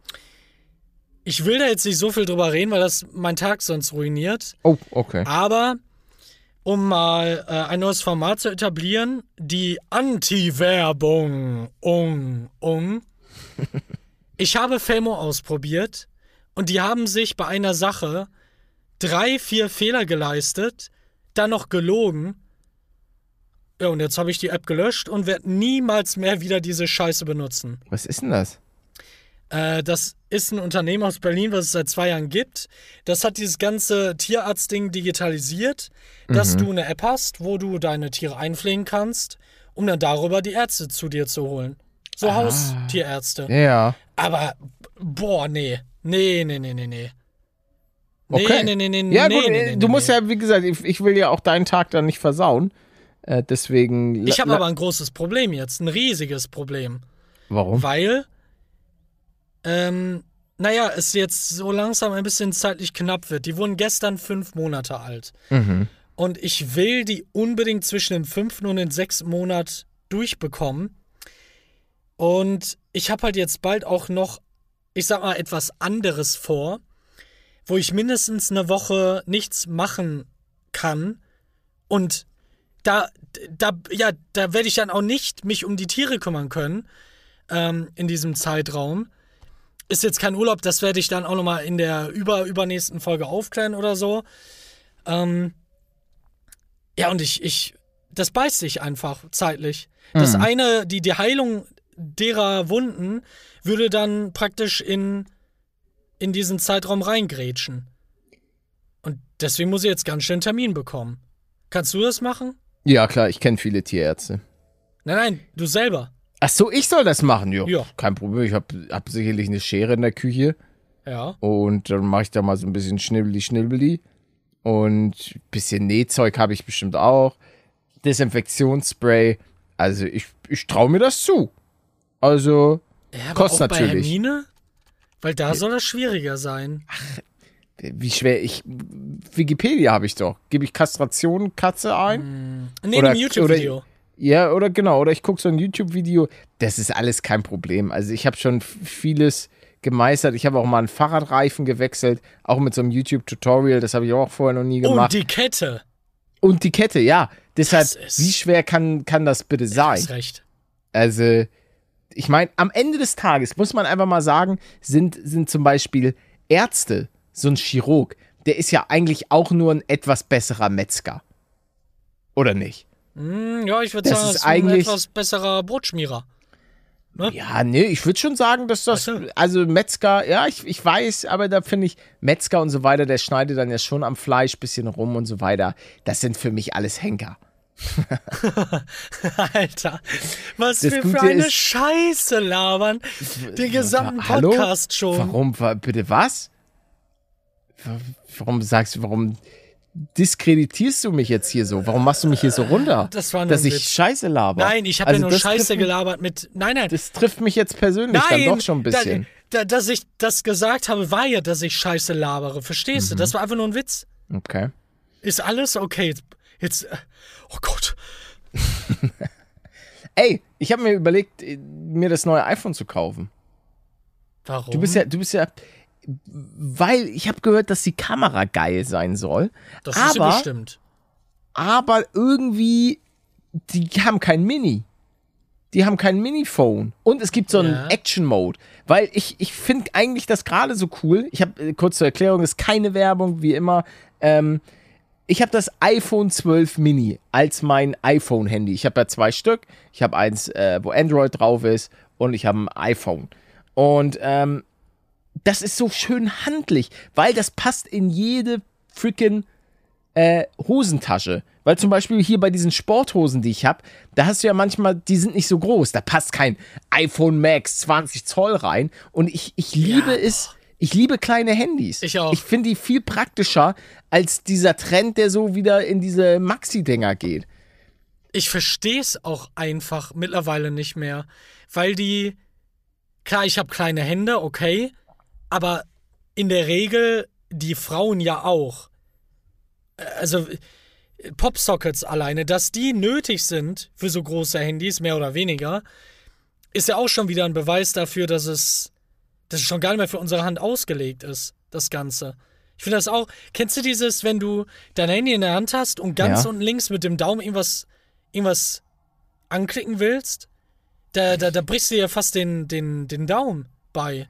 Ich will da jetzt nicht so viel drüber reden, weil das meinen Tag sonst ruiniert.
Oh, okay.
Aber um mal äh, ein neues Format zu etablieren, die Anti-Werbung. Ung, ung. Ich habe Felmo ausprobiert und die haben sich bei einer Sache drei, vier Fehler geleistet, dann noch gelogen. Ja, und jetzt habe ich die App gelöscht und werde niemals mehr wieder diese Scheiße benutzen.
Was ist denn das?
Äh, das ist ein Unternehmen aus Berlin, was es seit zwei Jahren gibt. Das hat dieses ganze Tierarztding digitalisiert, dass du eine App hast, wo du deine Tiere einpflegen kannst, um dann darüber die Ärzte zu dir zu holen. So Haustierärzte.
Ja.
Aber, boah, nee. Nee, nee, nee, nee, nee.
Okay.
Nee, nee, nee, nee,
Ja,
nee,
gut,
nee,
äh, du musst ja, wie gesagt, ich, ich will ja auch deinen Tag dann nicht versauen. Äh, deswegen.
Ich habe aber ein großes Problem jetzt, ein riesiges Problem.
Warum?
Weil, ähm, naja, es jetzt so langsam ein bisschen zeitlich knapp wird. Die wurden gestern fünf Monate alt.
Mhm.
Und ich will die unbedingt zwischen dem fünften und dem sechsten Monat durchbekommen. Und ich habe halt jetzt bald auch noch, ich sag mal, etwas anderes vor, wo ich mindestens eine Woche nichts machen kann. Und da, da, ja, da werde ich dann auch nicht mich um die Tiere kümmern können ähm, in diesem Zeitraum. Ist jetzt kein Urlaub, das werde ich dann auch nochmal in der über, übernächsten Folge aufklären oder so. Ähm, ja, und ich, ich, das beißt sich einfach zeitlich. Das eine, die, die Heilung derer Wunden würde dann praktisch in, in diesen Zeitraum reingrätschen. Und deswegen muss ich jetzt ganz schnell einen Termin bekommen. Kannst du das machen?
Ja, klar, ich kenne viele Tierärzte.
Nein, nein, du selber.
Ach so, ich soll das machen, jo.
Ja.
Kein Problem, ich habe hab sicherlich eine Schere in der Küche
Ja.
und dann mache ich da mal so ein bisschen Schnibbeli, Schnibbeli und ein bisschen Nähzeug habe ich bestimmt auch. Desinfektionsspray. Also ich, ich traue mir das zu. Also,
ja aber
Kostet
auch bei
natürlich.
Hermine? Weil da soll das schwieriger sein.
wie schwer ich. Wikipedia habe ich doch. Gebe ich Kastration Katze ein?
Nee,
Oder-
im YouTube-Video.
Ja, oder genau, oder ich gucke so ein YouTube-Video. Das ist alles kein Problem. Also ich habe schon vieles gemeistert. Ich habe auch mal einen Fahrradreifen gewechselt, auch mit so einem YouTube-Tutorial. Das habe ich auch vorher noch nie
Und
gemacht.
die Kette.
Und die Kette, ja. Deshalb, wie schwer kann, kann das bitte sein?
Hast recht.
Also, ich meine, am Ende des Tages muss man einfach mal sagen, sind, sind zum Beispiel Ärzte, so ein Chirurg, der ist ja eigentlich auch nur ein etwas besserer Metzger. Oder nicht?
Hm, ja, ich würde sagen, das ist ein
eigentlich-
etwas besserer Brotschmierer.
Ja, nee, ich würde schon sagen, dass das,
so.
also Metzger, ja, ich, ich weiß, aber da finde ich, Metzger und so weiter, der schneidet dann ja schon am Fleisch bisschen rum und so weiter. Das sind für mich alles Henker.
Alter, was
Das
wir
Gute
für eine
ist-
Scheiße labern. Den gesamten
Hallo?
Podcast schon.
Warum, wa- bitte was? Wa- Warum sagst du, warum diskreditierst du mich jetzt hier so? Warum machst du mich hier so runter?
das war nur
Dass ich
Witz.
Scheiße laber.
Nein, ich habe
Also
ja nur Scheiße gelabert mit. Nein, nein.
Das trifft mich jetzt persönlich
nein,
dann doch schon ein bisschen.
Da, da, dass ich das gesagt habe, war ja, dass ich Scheiße labere. Verstehst
Mhm.
du? Das war einfach nur ein Witz.
Okay.
Ist alles okay? Jetzt, jetzt äh, oh Gott.
Ey, ich habe mir überlegt, mir das neue iPhone zu kaufen.
Warum?
Du bist ja, du bist ja, weil ich habe gehört, dass die Kamera geil sein soll.
das ist ja
aber,
bestimmt.
aber irgendwie, die haben kein Mini. Die haben kein Mini-Phone. Und es gibt so einen
Ja.
Action-Mode. Weil ich, ich finde eigentlich das gerade so cool. Ich habe, äh, kurz zur Erklärung, ist keine Werbung, wie immer. Ähm, ich habe das iPhone 12 Mini als mein iPhone-Handy. Ich habe ja zwei Stück. Ich habe eins, äh, wo Android drauf ist und ich habe ein iPhone. Und ähm, das ist so schön handlich, weil das passt in jede freaking äh, Hosentasche. Weil zum Beispiel hier bei diesen Sporthosen, die ich habe, da hast du ja manchmal, die sind nicht so groß. Da passt kein iPhone Max 20 Zoll rein. Und ich, ich liebe es, ich liebe kleine Handys.
Ich auch.
Ich finde die viel praktischer als dieser Trend, der so wieder in diese Maxi-Dinger geht.
Ich verstehe es auch einfach mittlerweile nicht mehr, weil die klar, ich habe kleine Hände, okay, aber in der Regel die Frauen ja auch. Also äh, Popsockets alleine, dass die nötig sind für so große Handys, mehr oder weniger, ist ja auch schon wieder ein Beweis dafür, dass es, dass es schon gar nicht mehr für unsere Hand ausgelegt ist, das Ganze. Ich finde das auch. Kennst du dieses, wenn du dein Handy in der Hand hast und ganz
Ja.
unten links mit dem Daumen irgendwas, irgendwas anklicken willst? Da, da, da brichst du dir fast den, den, den Daumen bei.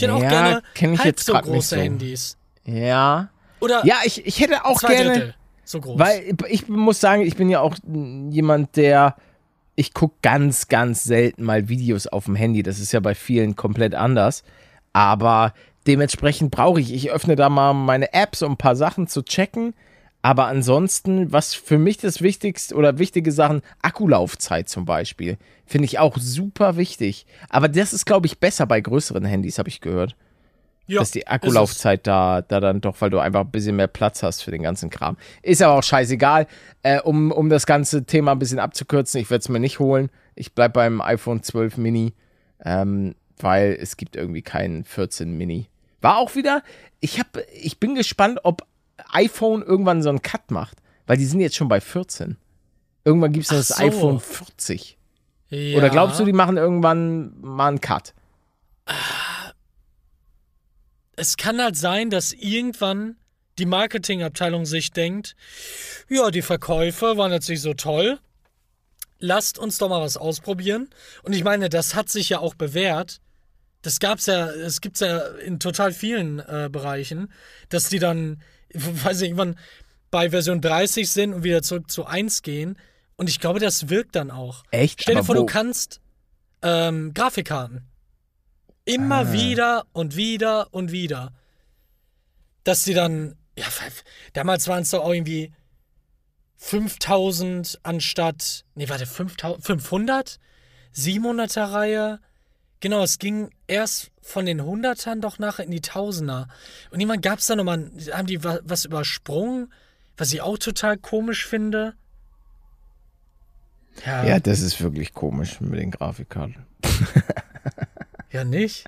Ich hätte auch
Ja,
gerne
kenn ich
halb
jetzt
so große
so.
Handys.
Ja.
Oder
Ja, ich, ich hätte auch gerne.
Drittel so groß.
Weil ich muss sagen, ich bin ja auch jemand, der. Ich gucke ganz, ganz selten mal Videos auf dem Handy. Das ist ja bei vielen komplett anders. Aber dementsprechend brauche ich. Ich öffne da mal meine Apps, um ein paar Sachen zu checken. Aber ansonsten, was für mich das Wichtigste oder wichtige Sachen, Akkulaufzeit zum Beispiel, finde ich auch super wichtig. Aber das ist, glaube ich, besser bei größeren Handys, habe ich gehört
ja,
dass die Akkulaufzeit da, da dann doch, weil du einfach ein bisschen mehr Platz hast für den ganzen Kram. Ist aber auch scheißegal. Äh, um, um das ganze Thema ein bisschen abzukürzen, ich werde es mir nicht holen. Ich bleibe beim iPhone 12 Mini, ähm, weil es gibt irgendwie keinen 14 Mini. War auch wieder, ich, hab, ich bin gespannt, ob iPhone irgendwann so einen Cut macht, weil die sind jetzt schon bei 14. Irgendwann gibt es das
so.
iPhone 40.
es. Ja.
Oder glaubst du, die machen irgendwann mal einen Cut?
es kann halt sein, dass irgendwann die Marketingabteilung sich denkt, ja, die Verkäufe waren jetzt nicht so toll. Lasst uns doch mal was ausprobieren. Und ich meine, das hat sich ja auch bewährt. Das gab's ja, es gibt's ja in total vielen äh, Bereichen, dass die dann, weiß ich, irgendwann bei Version 30 sind und wieder zurück zu 1 gehen. Und ich glaube, das wirkt dann auch.
Echt?
Stell dir
Aber
vor,
wo?
du kannst ähm, Grafikkarten. Immer
Ah.
wieder und wieder und wieder. Dass die dann, ja, damals waren es doch auch irgendwie 5000 anstatt, nee, warte, 5000, 500? 700er Reihe. Genau, es ging erst von den Hundertern doch nachher in die Tausender. Und jemand gab es da nochmal, haben die wa- was übersprungen, was ich auch total komisch finde. Ja,
Ja, das ist wirklich komisch mit den Grafikkarten.
ja nicht.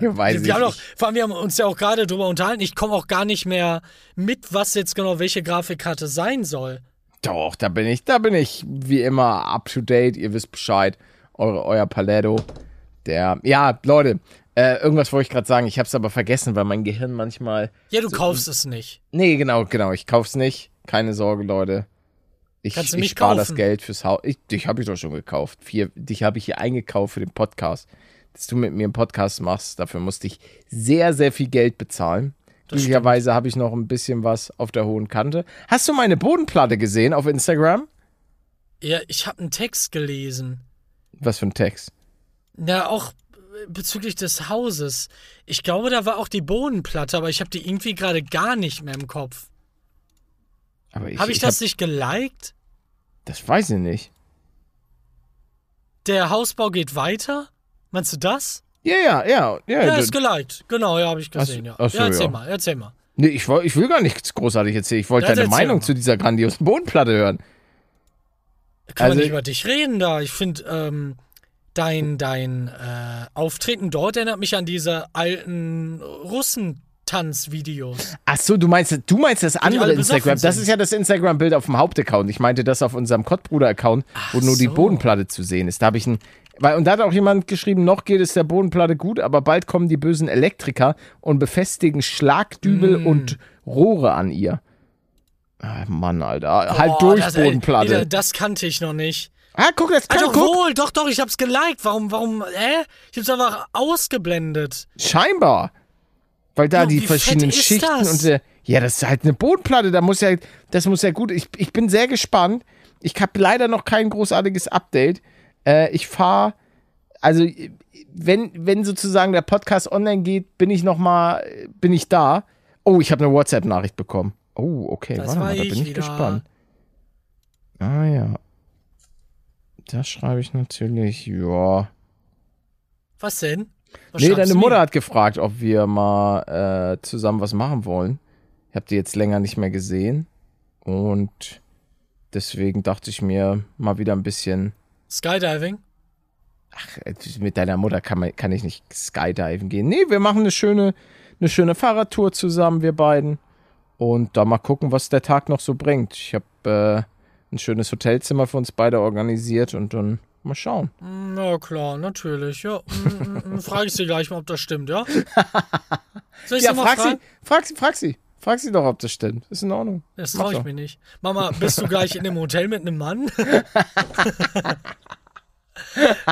Ja, weiß
Wir, haben
nicht.
vor allem, wir haben uns ja auch gerade drüber unterhalten. Ich komme auch gar nicht mehr mit, was jetzt genau welche Grafikkarte sein soll.
Doch, da bin ich, da bin ich wie immer up to date. Ihr wisst Bescheid. Eure, euer Paletto. Der, ja, Leute, äh, irgendwas wollte ich gerade sagen. Ich habe es aber vergessen, weil mein Gehirn manchmal.
Ja, du kaufst es nicht.
Nee, genau, genau. Ich kauf's nicht. Keine Sorge, Leute. Ich,
Kannst
ich spare das? Geld fürs Haus. Ich, dich habe ich doch schon gekauft. Vier, dich habe ich hier eingekauft für den Podcast. Dass du mit mir einen Podcast machst, dafür musste ich sehr, sehr viel Geld bezahlen. Glücklicherweise habe ich noch ein bisschen was auf der hohen Kante. Hast du meine Bodenplatte gesehen auf Instagram?
Ja, ich habe einen Text gelesen.
Was für ein Text?
Ja, auch bezüglich des Hauses. Ich glaube, da war auch die Bodenplatte, aber ich habe die irgendwie gerade gar nicht mehr im Kopf.
Aber ich,
Habe ich, das nicht geliked?
das weiß ich nicht.
Der Hausbau geht weiter? Meinst du das?
Ja, ja, ja. Ja,
Ja, ist geliked. Genau, ja, habe ich gesehen, ja.
ach so,
ja, erzähl
ja.
mal, erzähl mal.
nee, ich, ich will gar nichts großartig erzählen. Ich wollte deine Meinung
mal.
zu dieser grandiosen Bodenplatte hören.
Kann
Also-
man nicht über dich reden da. Ich finde, ähm, dein, dein äh, Auftreten dort erinnert mich an diese alten Tanzvideos.
Ach so, du meinst, du meinst das andere Instagram. Das
sind.
ist ja das Instagram-Bild auf dem Hauptaccount. Ich meinte das auf unserem Kottbruder-Account, wo nur die
so.
Bodenplatte zu sehen ist. Da habe ich ein. Weil, und da hat auch jemand geschrieben, noch geht es der Bodenplatte gut, aber bald kommen die bösen Elektriker und befestigen Schlagdübel
Mm.
und Rohre an ihr. Ah, Mann, Alter. halt
Boah,
durch,
das, ey,
Bodenplatte.
Alter, Das kannte ich noch nicht.
Ah, guck, das kann
Also
guck.
wohl, doch, doch, ich hab's geliked. Warum, warum, hä? Ich hab's einfach ausgeblendet.
Scheinbar. Weil da
Ja,
die verschiedenen Schichten
das?
und äh, ja, das ist halt eine Bodenplatte, da muss ja das muss ja gut. Ich, ich bin sehr gespannt. Ich habe leider noch kein großartiges Update. Äh, ich fahre also wenn wenn sozusagen der Podcast online geht, bin ich noch mal bin ich da. Oh, ich habe eine WhatsApp Nachricht bekommen. Oh, okay,
Das
warte
war
mal, da bin ich
wieder.
gespannt. Ah ja. Das schreibe ich natürlich. Ja.
Was denn? Was
Nee, deine Mutter hat gefragt, ob wir mal äh, zusammen was machen wollen. Ich habe die jetzt länger nicht mehr gesehen. Und deswegen dachte ich mir mal wieder ein bisschen.
Skydiving?
Ach, äh, mit deiner Mutter kann, man, kann ich nicht Skydiven gehen. Nee, wir machen eine schöne, eine schöne Fahrradtour zusammen, wir beiden. Und da mal gucken, was der Tag noch so bringt. Ich habe äh, ein schönes Hotelzimmer für uns beide organisiert und dann mal schauen.
Hm, Ja, klar, natürlich. Ja, mm, frage ich sie gleich mal, ob das stimmt, ja? Soll ich
Ja,
sie mal
frag sie, frag sie, frag sie. Frag sie doch, ob das stimmt. Ist in Ordnung.
Das traue ich mir nicht. Mama, bist du gleich in dem Hotel mit einem Mann?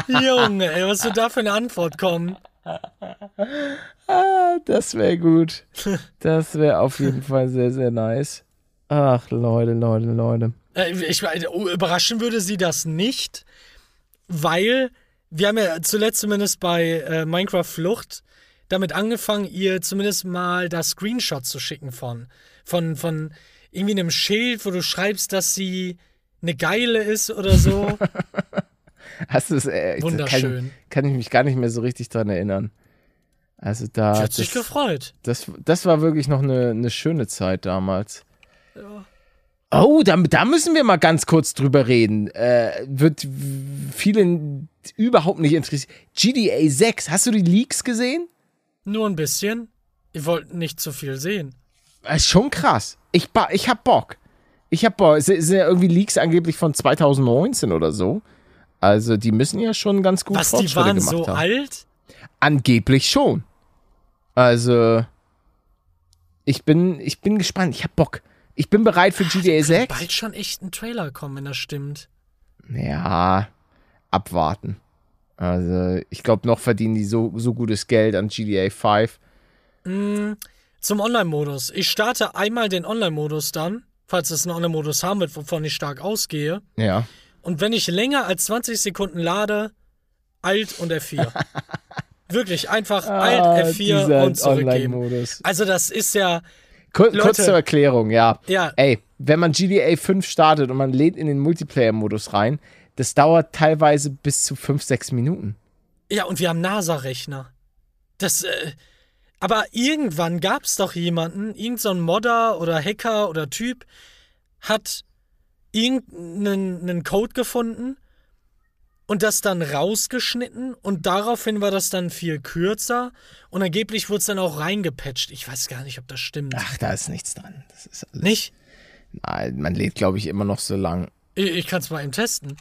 Junge, ey, was wird da für eine Antwort kommen?
Ah, das wäre gut. Das wäre auf jeden Fall sehr, sehr nice. Ach, Leute, Leute, Leute.
Äh, ich, oh, überraschen würde sie das nicht, weil wir haben ja zuletzt zumindest bei äh, Minecraft Flucht damit angefangen, ihr zumindest mal da Screenshot zu schicken von, von, von irgendwie einem Schild, wo du schreibst, dass sie eine Geile ist oder so.
Hast du es? Äh,
Wunderschön.
Kann, kann ich mich gar nicht mehr so richtig dran erinnern. Also da.
Sie hat sich gefreut.
das, das war wirklich noch eine, eine schöne Zeit damals. Oh, da, da müssen wir mal ganz kurz drüber reden. Äh, wird vielen überhaupt nicht interessiert. GDA 6, hast du die Leaks gesehen?
Nur ein bisschen. Ihr wollt nicht zu viel sehen.
Das ist schon krass. Ich, ich hab Bock. Ich hab Bock. Es sind ja irgendwie Leaks angeblich von 2019 oder so. Also die müssen ja schon ganz gut
Was, die
Fortschritte
waren
gemacht
so
haben.
alt?
Angeblich schon. Also ich bin, ich bin gespannt. Ich hab Bock. Ich bin bereit für GTA 6.
Bald schon echt ein Trailer kommen, wenn das stimmt.
Ja, abwarten. Also ich glaube, noch verdienen die so, so gutes Geld an GTA 5.
Zum Online-Modus. Ich starte einmal den Online-Modus dann, falls es einen Online-Modus haben wird, wovon ich stark ausgehe.
Ja.
Und wenn ich länger als 20 Sekunden lade, Alt und F4. Wirklich, einfach Alt F4
Ah, dieser
und zurückgeben. Also das ist ja,
Kur
Leute.
kurz zur Erklärung, ja.
ja,
Ey, wenn man GTA 5 startet und man lädt in den Multiplayer-Modus rein, das dauert teilweise bis zu 5, 6 Minuten.
ja, und wir haben NASA-Rechner. Das, äh, aber irgendwann gab es doch jemanden, irgendein so Modder oder Hacker oder Typ, hat irgendeinen einen Code gefunden und das dann rausgeschnitten und daraufhin war das dann viel kürzer und angeblich wurde es dann auch reingepatcht. Ich weiß gar nicht, ob das stimmt.
Ach, da ist nichts dran. Das ist alles.
Nicht?
Nein, man lädt, glaube ich, immer noch so lang.
Ich, ich kann es mal eben testen.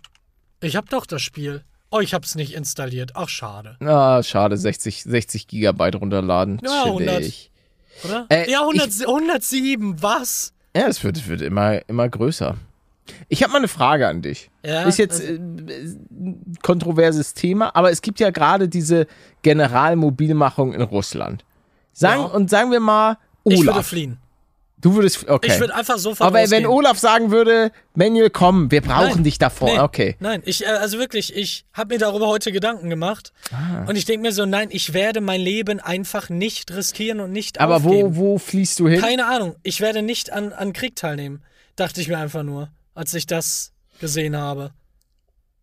Ich hab doch das Spiel. Oh, ich hab's nicht installiert. Ach, schade.
Ah, schade, 60, 60 Gigabyte runterladen.
Ja, 100.
Chillig.
Oder?
Äh,
ja, 100,
ich-
107, was?
Ja, es wird, es wird immer, immer größer. Ich habe mal eine Frage an dich.
Ja,
ist jetzt
also-
äh, ein kontroverses Thema, aber es gibt ja gerade diese Generalmobilmachung in Russland. Sagen,
Ja.
Und sagen wir mal,
Ich würde
Olaf.
fliehen.
du würdest, okay.
Ich würde einfach sofort
aber wenn
rausgehen.
Olaf sagen würde, Manuel, komm, wir brauchen
Nein.
dich davor.
Nee.
Okay.
Nein, ich, äh, also wirklich, ich habe mir darüber heute Gedanken gemacht.
Ah.
Und ich denke mir so, nein, ich werde mein Leben einfach nicht riskieren und nicht
Aber
aufgeben.
wo, wo fließt du hin?
Keine Ahnung. Ich werde nicht an, an Krieg teilnehmen. Dachte ich mir einfach nur, als ich das gesehen habe.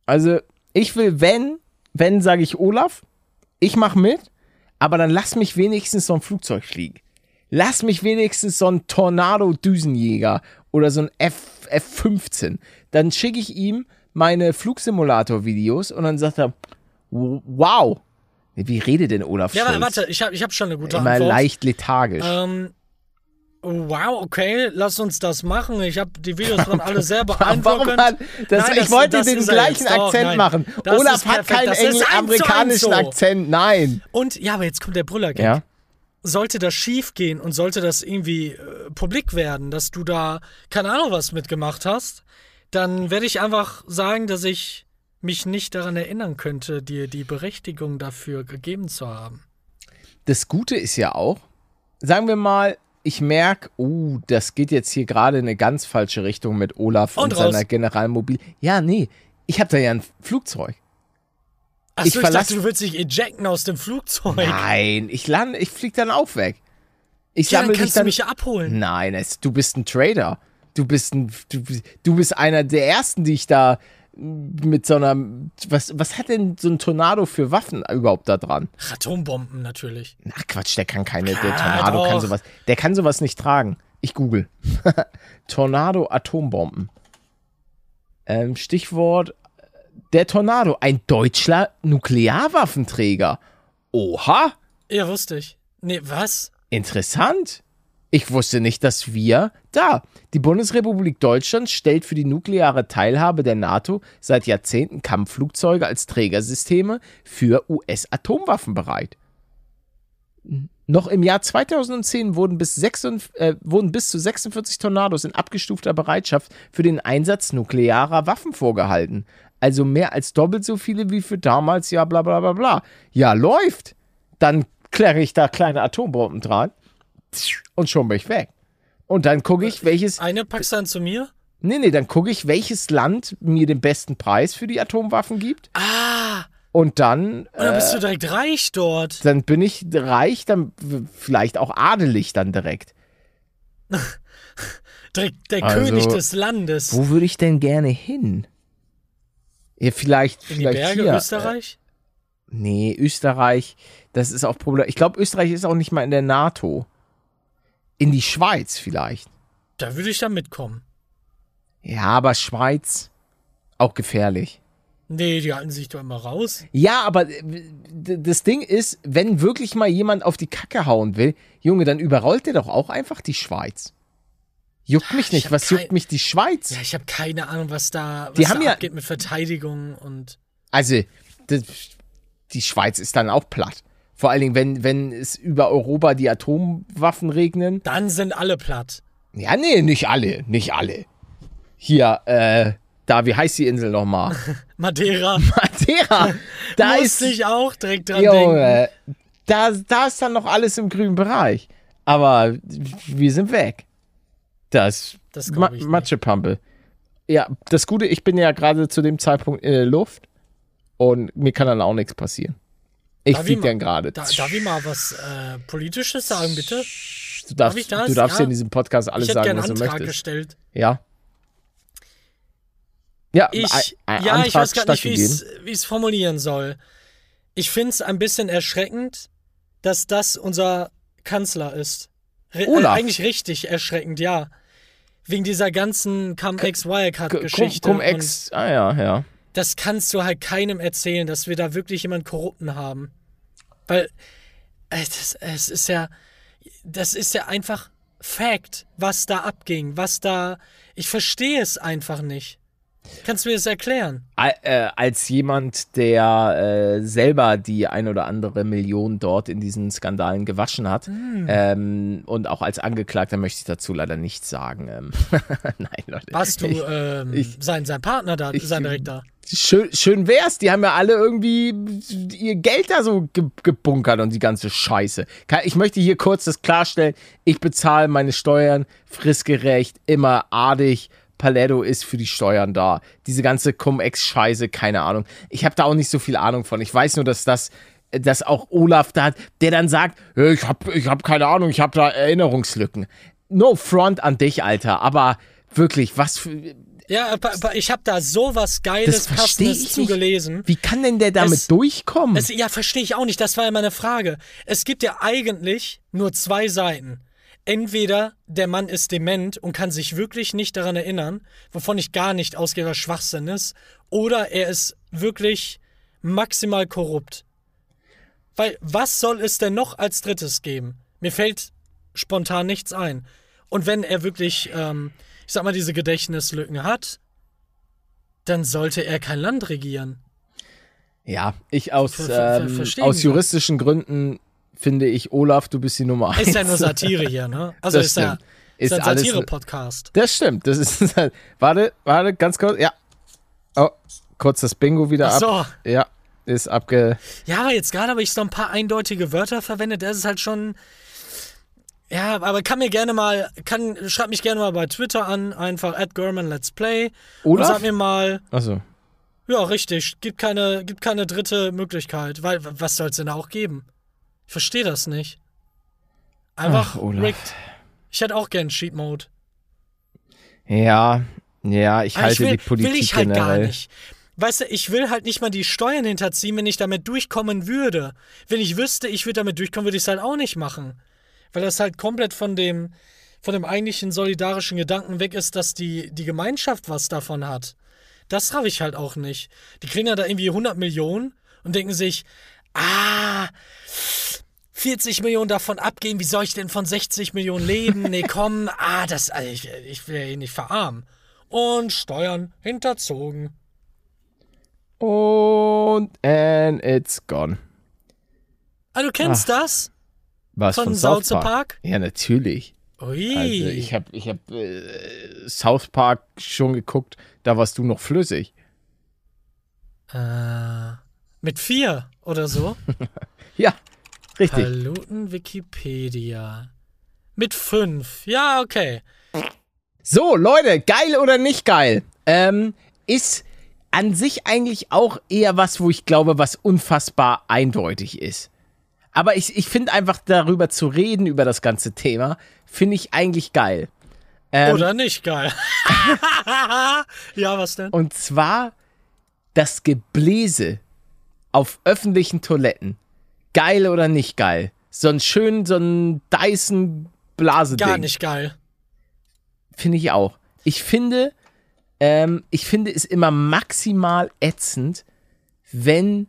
Also, ich will, wenn, wenn, sage ich Olaf, ich mach mit, aber dann lass mich wenigstens so ein Flugzeug fliegen. Lass mich wenigstens so ein Tornado-Düsenjäger oder so ein F, F-15. Dann schicke ich ihm meine Flugsimulator-Videos und dann sagt er, wow, Wie redet denn Olaf
Ja,
Scholz?
warte, ich habe ich hab schon eine gute
Immer
Antwort.
leicht lethargisch.
Ähm, wow, okay, lass uns das machen. Ich habe die Videos waren alle sehr beeindruckend.
Warum hat das,
Nein,
ich wollte
das
den gleichen.
Doch,
Akzent
nein.
machen. Olaf hat keinen
Das ist
engl-
eins zu
amerikanischen
so.
Akzent. Nein.
Und ja, aber jetzt kommt der Brüller-Gag.
Ja.
Sollte das schief gehen und sollte das irgendwie äh, publik werden, dass du da keine Ahnung was mitgemacht hast, dann werde ich einfach sagen, dass ich mich nicht daran erinnern könnte, dir die Berechtigung dafür gegeben zu haben.
Das Gute ist ja auch, sagen wir mal, ich merke, uh, das geht jetzt hier gerade in eine ganz falsche Richtung mit Olaf und,
Und
seiner Generalmobil. Ja, nee, ich habe da ja ein Flugzeug.
Achso,
Ich
ich, dachte, du willst dich ejecten aus dem Flugzeug.
Nein, ich lande, ich flieg dann auch weg. Ich
ja, dann kannst du
dann.
mich ja abholen.
Nein, es, du bist ein Trader. Du bist ein, du, du bist einer der ersten, die ich da mit so einer, was, was hat denn so ein Tornado für Waffen überhaupt da dran?
Atombomben natürlich.
Ach Quatsch, der kann keine, der
Klar,
Tornado kann
doch.
sowas, der kann sowas nicht tragen. Ich google. Tornado Atombomben. Ähm, Stichwort der Tornado, ein deutscher Nuklearwaffenträger. Oha,
Ja, wusste ich. Nee, was?
interessant. Ich wusste nicht, dass wir da. Die Bundesrepublik Deutschland stellt für die nukleare Teilhabe der NATO seit Jahrzehnten Kampfflugzeuge als Trägersysteme für US-Atomwaffen bereit. Noch im Jahr 2010 wurden bis, 46, äh, wurden bis zu 46 Tornados in abgestufter Bereitschaft für den Einsatz nuklearer Waffen vorgehalten. Also mehr als doppelt so viele wie für damals, ja, bla bla bla bla. Ja, läuft. Dann kläre ich da kleine Atombomben dran und schon bin ich weg. Und dann gucke ich, welches.
Eine packst du dann zu mir?
Nee, nee, dann gucke ich, welches Land mir den besten Preis für die Atomwaffen gibt.
Ah,
Und dann.
und dann
Äh,
bist du direkt reich dort.
dann bin ich reich, dann vielleicht auch adelig dann direkt.
Direkt der
Also,
König des Landes.
Wo würde ich denn gerne hin? Ja, vielleicht,
In die
vielleicht
Berge
hier.
Österreich?
Äh, nee, Österreich, das ist auch Problem. Ich glaube, Österreich ist auch nicht mal in der NATO. In die Schweiz vielleicht.
Da würde ich dann mitkommen.
Ja, aber Schweiz auch gefährlich.
Nee, die halten sich doch immer raus.
Ja, aber äh, das Ding ist, wenn wirklich mal jemand auf die Kacke hauen will, Junge, dann überrollt der doch auch einfach die Schweiz. Juckt mich
Ich
nicht. Was juckt mich die Schweiz?
Ja, ich habe keine Ahnung, was da, was
Die
da
haben ja-
abgeht mit Verteidigung und.
Also, das, die Schweiz ist dann auch platt. Vor allen Dingen, wenn, wenn es über Europa die Atomwaffen regnen.
Dann sind alle platt.
Ja, nee, nicht alle, nicht alle. Hier, äh, da, wie heißt die Insel nochmal?
Madeira.
Madeira. Da ist,
ich auch direkt dran denken.
Junge, da, da ist dann noch alles im grünen Bereich. Aber wir sind weg. Das,
Das
Ma. Matschepampe. Ja, das Gute, ich bin ja gerade zu dem Zeitpunkt in der Luft und mir kann dann auch nichts passieren. Ich
Darf mal-
dann gerade.
Da, darf ich mal was äh, Politisches sagen, bitte?
Du darfst,
Darf ich das?
du darfst
Ja.
in diesem Podcast alles sagen, was du
Antrag
möchtest.
gestellt.
Ja. Ja,
Ich,
ein,
ja,
Antrag
ich weiß gar nicht, wie ich es formulieren soll. Ich finde es ein bisschen erschreckend, dass das unser Kanzler ist. Re äh,
Olaf.
eigentlich richtig erschreckend, ja. Wegen dieser ganzen
Cum-
Cum-Ex-Wirecard-Geschichte.
Cum-Ex, ah ja, ja.
Das kannst du halt keinem erzählen, dass wir da wirklich jemanden Korrupten haben. Weil äh, das, es ist ja, das ist ja einfach Fact, was da abging, was da. Ich verstehe es einfach nicht. Kannst du mir das erklären?
Äh, als jemand, der äh, selber die ein oder andere Million dort in diesen Skandalen gewaschen hat ähm, und auch als Angeklagter möchte ich dazu leider nichts sagen. Ähm, Nein, Leute.
Warst du
Ich,
ähm,
ich-
sein, sein Partner da,
ich-
sein Direktor?
schön, schön wär's, die haben ja alle irgendwie ihr Geld da so ge gebunkert und die ganze Scheiße. Ich möchte hier kurz das klarstellen, ich bezahle meine Steuern fristgerecht, immer adig. Paletto ist für die Steuern da. Diese ganze Cum-Ex-Scheiße, keine Ahnung. Ich habe da auch nicht so viel Ahnung von. Ich weiß nur, dass das, dass auch Olaf da hat, der dann sagt, "Ja, ich habe ich hab keine Ahnung, ich habe da Erinnerungslücken. No front an dich, Alter, aber wirklich, was für,
Ja, ich habe da sowas Geiles,
das
Passendes
ich nicht.
zugelesen.
Wie kann denn der damit
Es-
durchkommen?
Es, ja, verstehe ich auch nicht. Das war ja meine Frage. Es gibt ja eigentlich nur zwei Seiten. Entweder der Mann ist dement und kann sich wirklich nicht daran erinnern, wovon ich gar nicht ausgehe, was Schwachsinn ist, oder er ist wirklich maximal korrupt. Weil was soll es denn noch als drittes geben? Mir fällt spontan nichts ein. Und wenn er wirklich, ähm, ich sag mal, diese Gedächtnislücken hat, dann sollte er kein Land regieren.
Ja, ich aus, ähm, aus juristischen Gründen finde ich, Olaf, du bist die Nummer eins.
Ist ja nur Satire hier, ne? Also
Das
ist ja
stimmt.
ist
Ist
ein Satire-Podcast.
Das stimmt. Das ist halt. Warte, warte, ganz kurz. Ja. Oh, kurz das Bingo wieder
Ach
ab.
so.
Ja, ist abge.
Ja, aber jetzt gerade habe ich so ein paar eindeutige Wörter verwendet. Das ist halt schon. Ja, aber kann mir gerne mal, kann, schreib mich gerne mal bei Twitter an, einfach at German Let's Play.
Olaf?
sag mir mal,
Achso.
ja, richtig, gibt keine, gibt keine dritte Möglichkeit. Weil, was soll es denn da auch geben? Ich verstehe das nicht. Einfach
Ach,
rigged. Ich hätte auch gern Cheat Mode.
Ja, ja, ich
Aber
halte
ich will,
die Politik
will ich halt
generell.
gar nicht. Weißt du, ich will halt nicht mal die Steuern hinterziehen, wenn ich damit durchkommen würde. Wenn ich wüsste, ich würde damit durchkommen, würde ich es halt auch nicht machen. Weil das halt komplett von dem, von dem eigentlichen solidarischen Gedanken weg ist, dass die, die Gemeinschaft was davon hat. Das habe ich halt auch nicht. Die kriegen ja da irgendwie 100 Millionen und denken sich, ah, 40 Millionen davon abgeben, wie soll ich denn von 60 Millionen leben? Nee, komm, ah, das, also ich, ich will eh nicht verarmen. Und Steuern hinterzogen.
Und and it's gone.
Ah, du kennst das?
Was
Von
von,
South
South Park?
Park?
Ja, natürlich.
Ui.
Also ich habe ich hab, äh, South Park schon geguckt, da warst du noch flüssig.
äh, mit vier oder so?
Ja, richtig.
Paluten Wikipedia. Mit fünf. Ja, okay.
So, Leute, geil oder nicht geil? Ähm, ist an sich eigentlich auch eher was, wo ich glaube, was unfassbar eindeutig ist. Aber ich, ich finde einfach darüber zu reden, über das ganze Thema, finde ich eigentlich geil. Ähm,
Oder nicht, geil. ja, was denn?
Und zwar das Gebläse auf öffentlichen Toiletten. Geil oder nicht geil? So ein schön, so ein Dyson Blaseding.
Gar nicht geil.
Finde ich auch. Ich finde, ähm, ich finde es immer maximal ätzend, wenn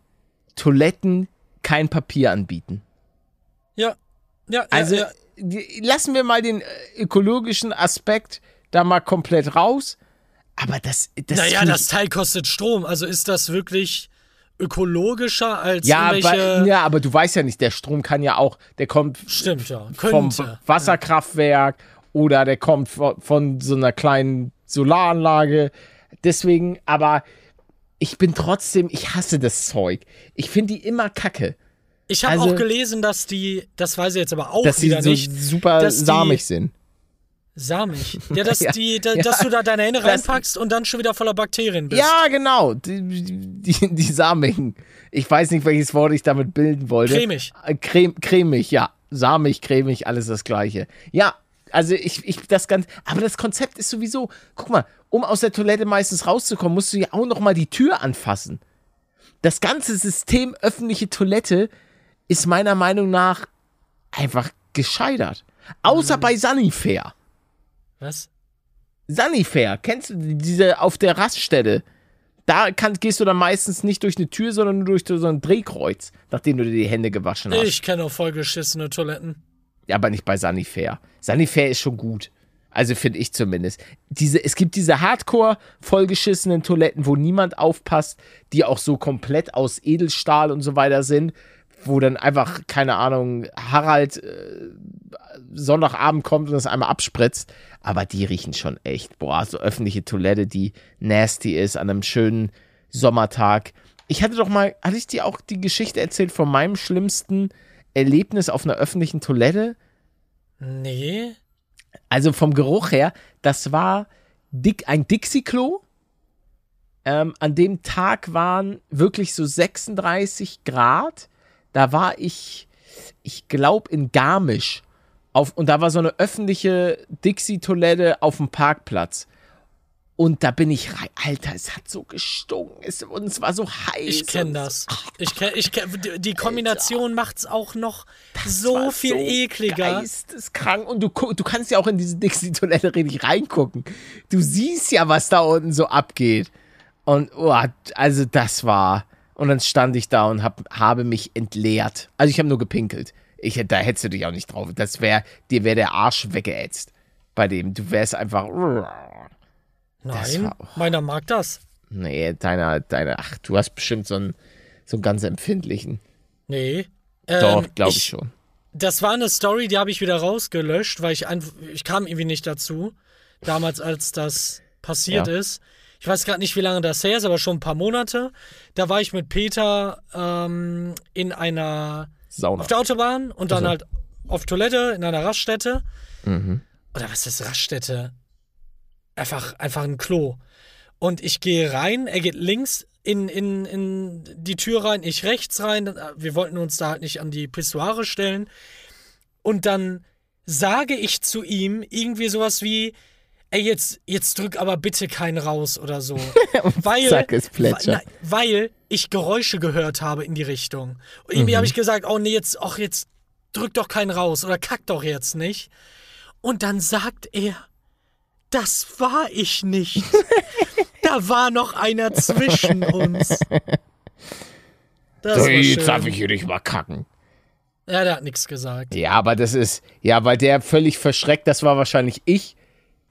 Toiletten kein Papier anbieten.
Ja. Ja,
Also
ja, ja.
lassen wir mal den äh, ökologischen Aspekt da mal komplett raus. Aber das, das
Naja, das Teil kostet Strom. Also ist das wirklich ökologischer als
ja,
irgendwelche.
aber, ja, aber du weißt ja nicht, der Strom kann ja auch, der kommt
Stimmt, ja.
vom
Könnte.
Wasserkraftwerk oder der kommt von, von so einer kleinen Solaranlage. Deswegen, aber ich bin trotzdem, ich hasse das Zeug. Ich finde die immer kacke,
Ich habe
also-
auch gelesen, dass die, das weiß ich jetzt aber auch
dass sie
wieder
so
nicht,
super
dass die-
samig sind.
Samig. Ja, dass,
Ja,
die, da,
ja.
dass du da deine Hände
Das-
reinpackst und dann schon wieder voller Bakterien bist.
Ja, genau. Die, die, die samigen. Ich weiß nicht, welches Wort ich damit bilden wollte.
Cremig.
Äh, Crem, cremig, ja. Samig, cremig, alles das Gleiche. Ja, also ich, ich, das ganz, aber das Konzept ist sowieso, guck mal, um aus der Toilette meistens rauszukommen, musst du ja auch noch mal die Tür anfassen. Das ganze System öffentliche Toilette ist meiner Meinung nach einfach gescheitert. Außer bei Sanifair.
Was?
Sanifair, kennst du diese auf der Raststätte? Da kann, gehst du dann meistens nicht durch eine Tür, sondern nur durch so ein Drehkreuz, nachdem du dir die Hände gewaschen hast.
Ich kenne auch vollgeschissene Toiletten.
Ja, aber nicht bei Sanifair. Sanifair ist schon gut. Also finde ich zumindest. Diese, es gibt diese hardcore vollgeschissenen Toiletten, wo niemand aufpasst, die auch so komplett aus Edelstahl und so weiter sind, wo dann einfach, keine Ahnung, Harald äh, Sonntagabend kommt und das einmal abspritzt. Aber die riechen schon echt. Boah, so öffentliche Toilette, die nasty ist an einem schönen Sommertag. Ich hatte doch mal, hatte ich dir auch die Geschichte erzählt von meinem schlimmsten Erlebnis auf einer öffentlichen Toilette?
Nee.
Also vom Geruch her, das war dick, ein Dixie-Klo. Ähm, an dem Tag waren wirklich so 36 Grad. Da war ich, ich glaube, in Garmisch. Auf, und da war so eine öffentliche Dixie-Toilette auf dem Parkplatz. Und da bin ich rein. Alter, es hat so gestunken. Es, und es war so heiß.
Ich kenne das. Ich kenn, ich kenn, die- Kombination macht's auch noch
Das
so viel ekliger.
Geisteskrank. Und du, du kannst ja auch in diese Dixie-Toilette richtig reingucken. Du siehst ja, was da unten so abgeht. Und, oh, also das war, Und dann stand ich da und hab, habe mich entleert. Also ich habe nur gepinkelt. Ich, da hättest du dich auch nicht drauf. Das wäre, dir wäre der Arsch weggeätzt. Bei dem. Du wärst einfach.
Nein, meiner mag das.
Nee, deiner, deiner, ach, du hast bestimmt so einen, so einen ganz empfindlichen.
Nee.
Doch,
Ähm,
glaube ich, schon.
Das war eine Story, die habe ich wieder rausgelöscht, weil ich einfach, ich kam irgendwie nicht dazu. Damals, als das passiert
Ja.
ist. Ich weiß gerade nicht, wie lange das her ist, aber schon ein paar Monate. Da war ich mit Peter ähm, in einer
Sauna.
auf der Autobahn und dann
Ach so.
halt auf Toilette in einer Raststätte.
Mhm.
Oder was ist Raststätte? Einfach, einfach ein Klo. Und ich gehe rein, er geht links in, in, in die Tür rein, ich rechts rein. Wir wollten uns da halt nicht an die Pissoire stellen. Und dann sage ich zu ihm irgendwie sowas wie, ey, jetzt, jetzt drück aber bitte keinen raus oder so. weil,
zack, es plätschert.
Weil, ich Geräusche gehört habe in die Richtung. Und irgendwie
Mhm.
habe ich gesagt, oh nee, jetzt, ach, jetzt drück doch keinen raus oder kack doch jetzt nicht. Und dann sagt er, das war ich nicht. da war noch einer zwischen uns. Das war
jetzt darf ich hier nicht mal kacken.
Ja, der hat nichts gesagt.
Ja, aber das ist, ja, weil der völlig verschreckt, das war wahrscheinlich ich,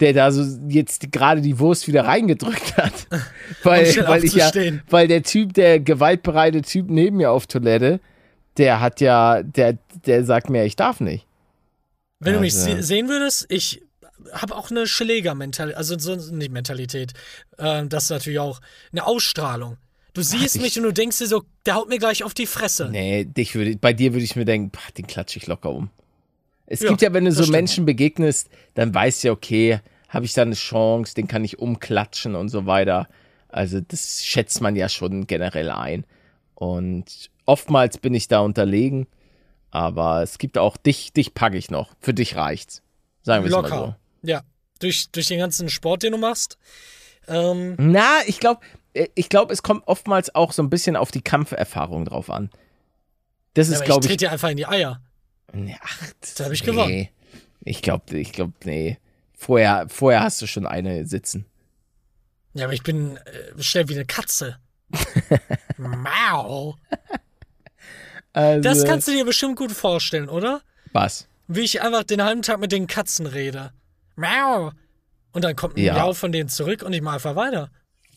der da so jetzt gerade die Wurst wieder reingedrückt hat. Weil,
schnell
weil ich ja, weil der Typ, der gewaltbereite Typ neben mir auf Toilette, der hat ja, der, der sagt mir, ich darf nicht.
Wenn du mich
Also-
se sehen würdest, ich habe auch eine Schläger-Mentalität, also so, nicht Mentalität, ähm, das ist natürlich auch eine Ausstrahlung. Du siehst
ich-
mich und du denkst dir so, der haut mir gleich auf die Fresse.
Nee, dich würde, bei dir würde ich mir denken, pah, den klatsche ich locker um. Es
Ja,
gibt ja, wenn du so
stimmt.
Menschen begegnest, dann weißt du ja, okay, habe ich da eine Chance, den kann ich umklatschen und so weiter. Also das schätzt man ja schon generell ein. Und oftmals bin ich da unterlegen, aber es gibt auch dich, dich packe ich noch. Für dich reicht's. Sagen wir es mal so.
Ja, durch, durch den ganzen Sport, den du machst. Ähm,
Na, ich glaube, ich glaube, es kommt oftmals auch so ein bisschen auf die Kampferfahrung drauf an. Das ist,
aber ich
glaube ich,
trete dir einfach in die Eier.
Ach, das
hab ich
nee.
gewonnen.
Ich glaube, ich glaube, nee. Vorher, vorher hast du schon eine sitzen.
Ja, aber ich bin äh, schnell wie eine Katze. Mau.
Also,
Das kannst du dir bestimmt gut vorstellen, oder?
was?
Wie ich einfach den halben Tag mit den Katzen rede. Mau. Und dann kommt ein
Ja.
Miau von denen zurück und ich mache einfach weiter.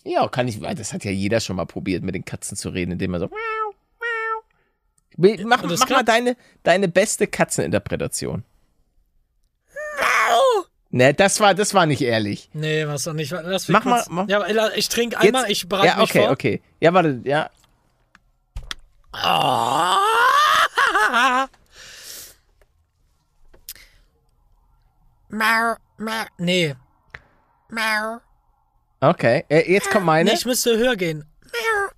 Ja, kann ich, das hat ja jeder schon mal probiert, mit den Katzen zu reden, indem er so. Miau, miau. Mach, mach mal deine, deine beste Katzeninterpretation. Ne, das war, das war nicht ehrlich.
Nee, was doch nicht. Lass mich
Mach mal-
kurz-
mach-
Ja, ich trinke einmal, ich bereite
ja,
mich
okay,
vor.
okay. Ja, warte, ja.
Mau, mau. Nee. Mau.
Okay. Äh, jetzt kommt meine.
Nee, ich müsste höher gehen.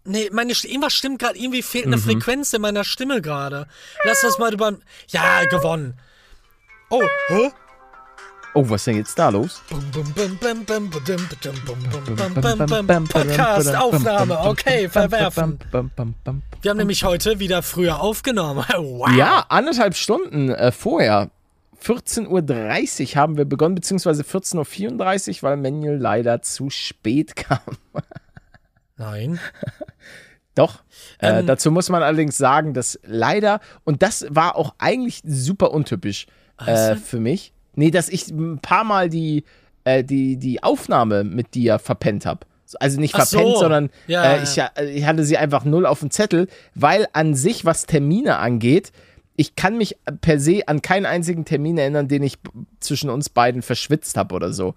Nee, meine St irgendwas stimmt gerade. Irgendwie fehlt eine Frequenz in meiner Stimme gerade. Lass das mal über. Ja, gewonnen. Oh, hä?
Oh, was ist denn jetzt da los?
Podcast, Aufnahme, okay, verwerfen. Wir haben nämlich heute wieder früher aufgenommen. Wow.
Ja, anderthalb Stunden äh, vorher. 14.30 Uhr haben wir begonnen, beziehungsweise 14.34 Uhr, weil Manuel leider zu spät kam.
Nein.
Doch. äh,
Ähm.
dazu muss man allerdings sagen, dass leider, und das war auch eigentlich super untypisch äh, für mich, nee, dass ich ein paar Mal die, äh, die, die Aufnahme mit dir verpennt habe. Also nicht
Ach so.
verpennt, sondern
Ja,
äh,
ja,
ich, ich hatte sie einfach null auf dem Zettel, weil an sich, was Termine angeht, ich kann mich per se an keinen einzigen Termin erinnern, den ich zwischen uns beiden verschwitzt habe oder so.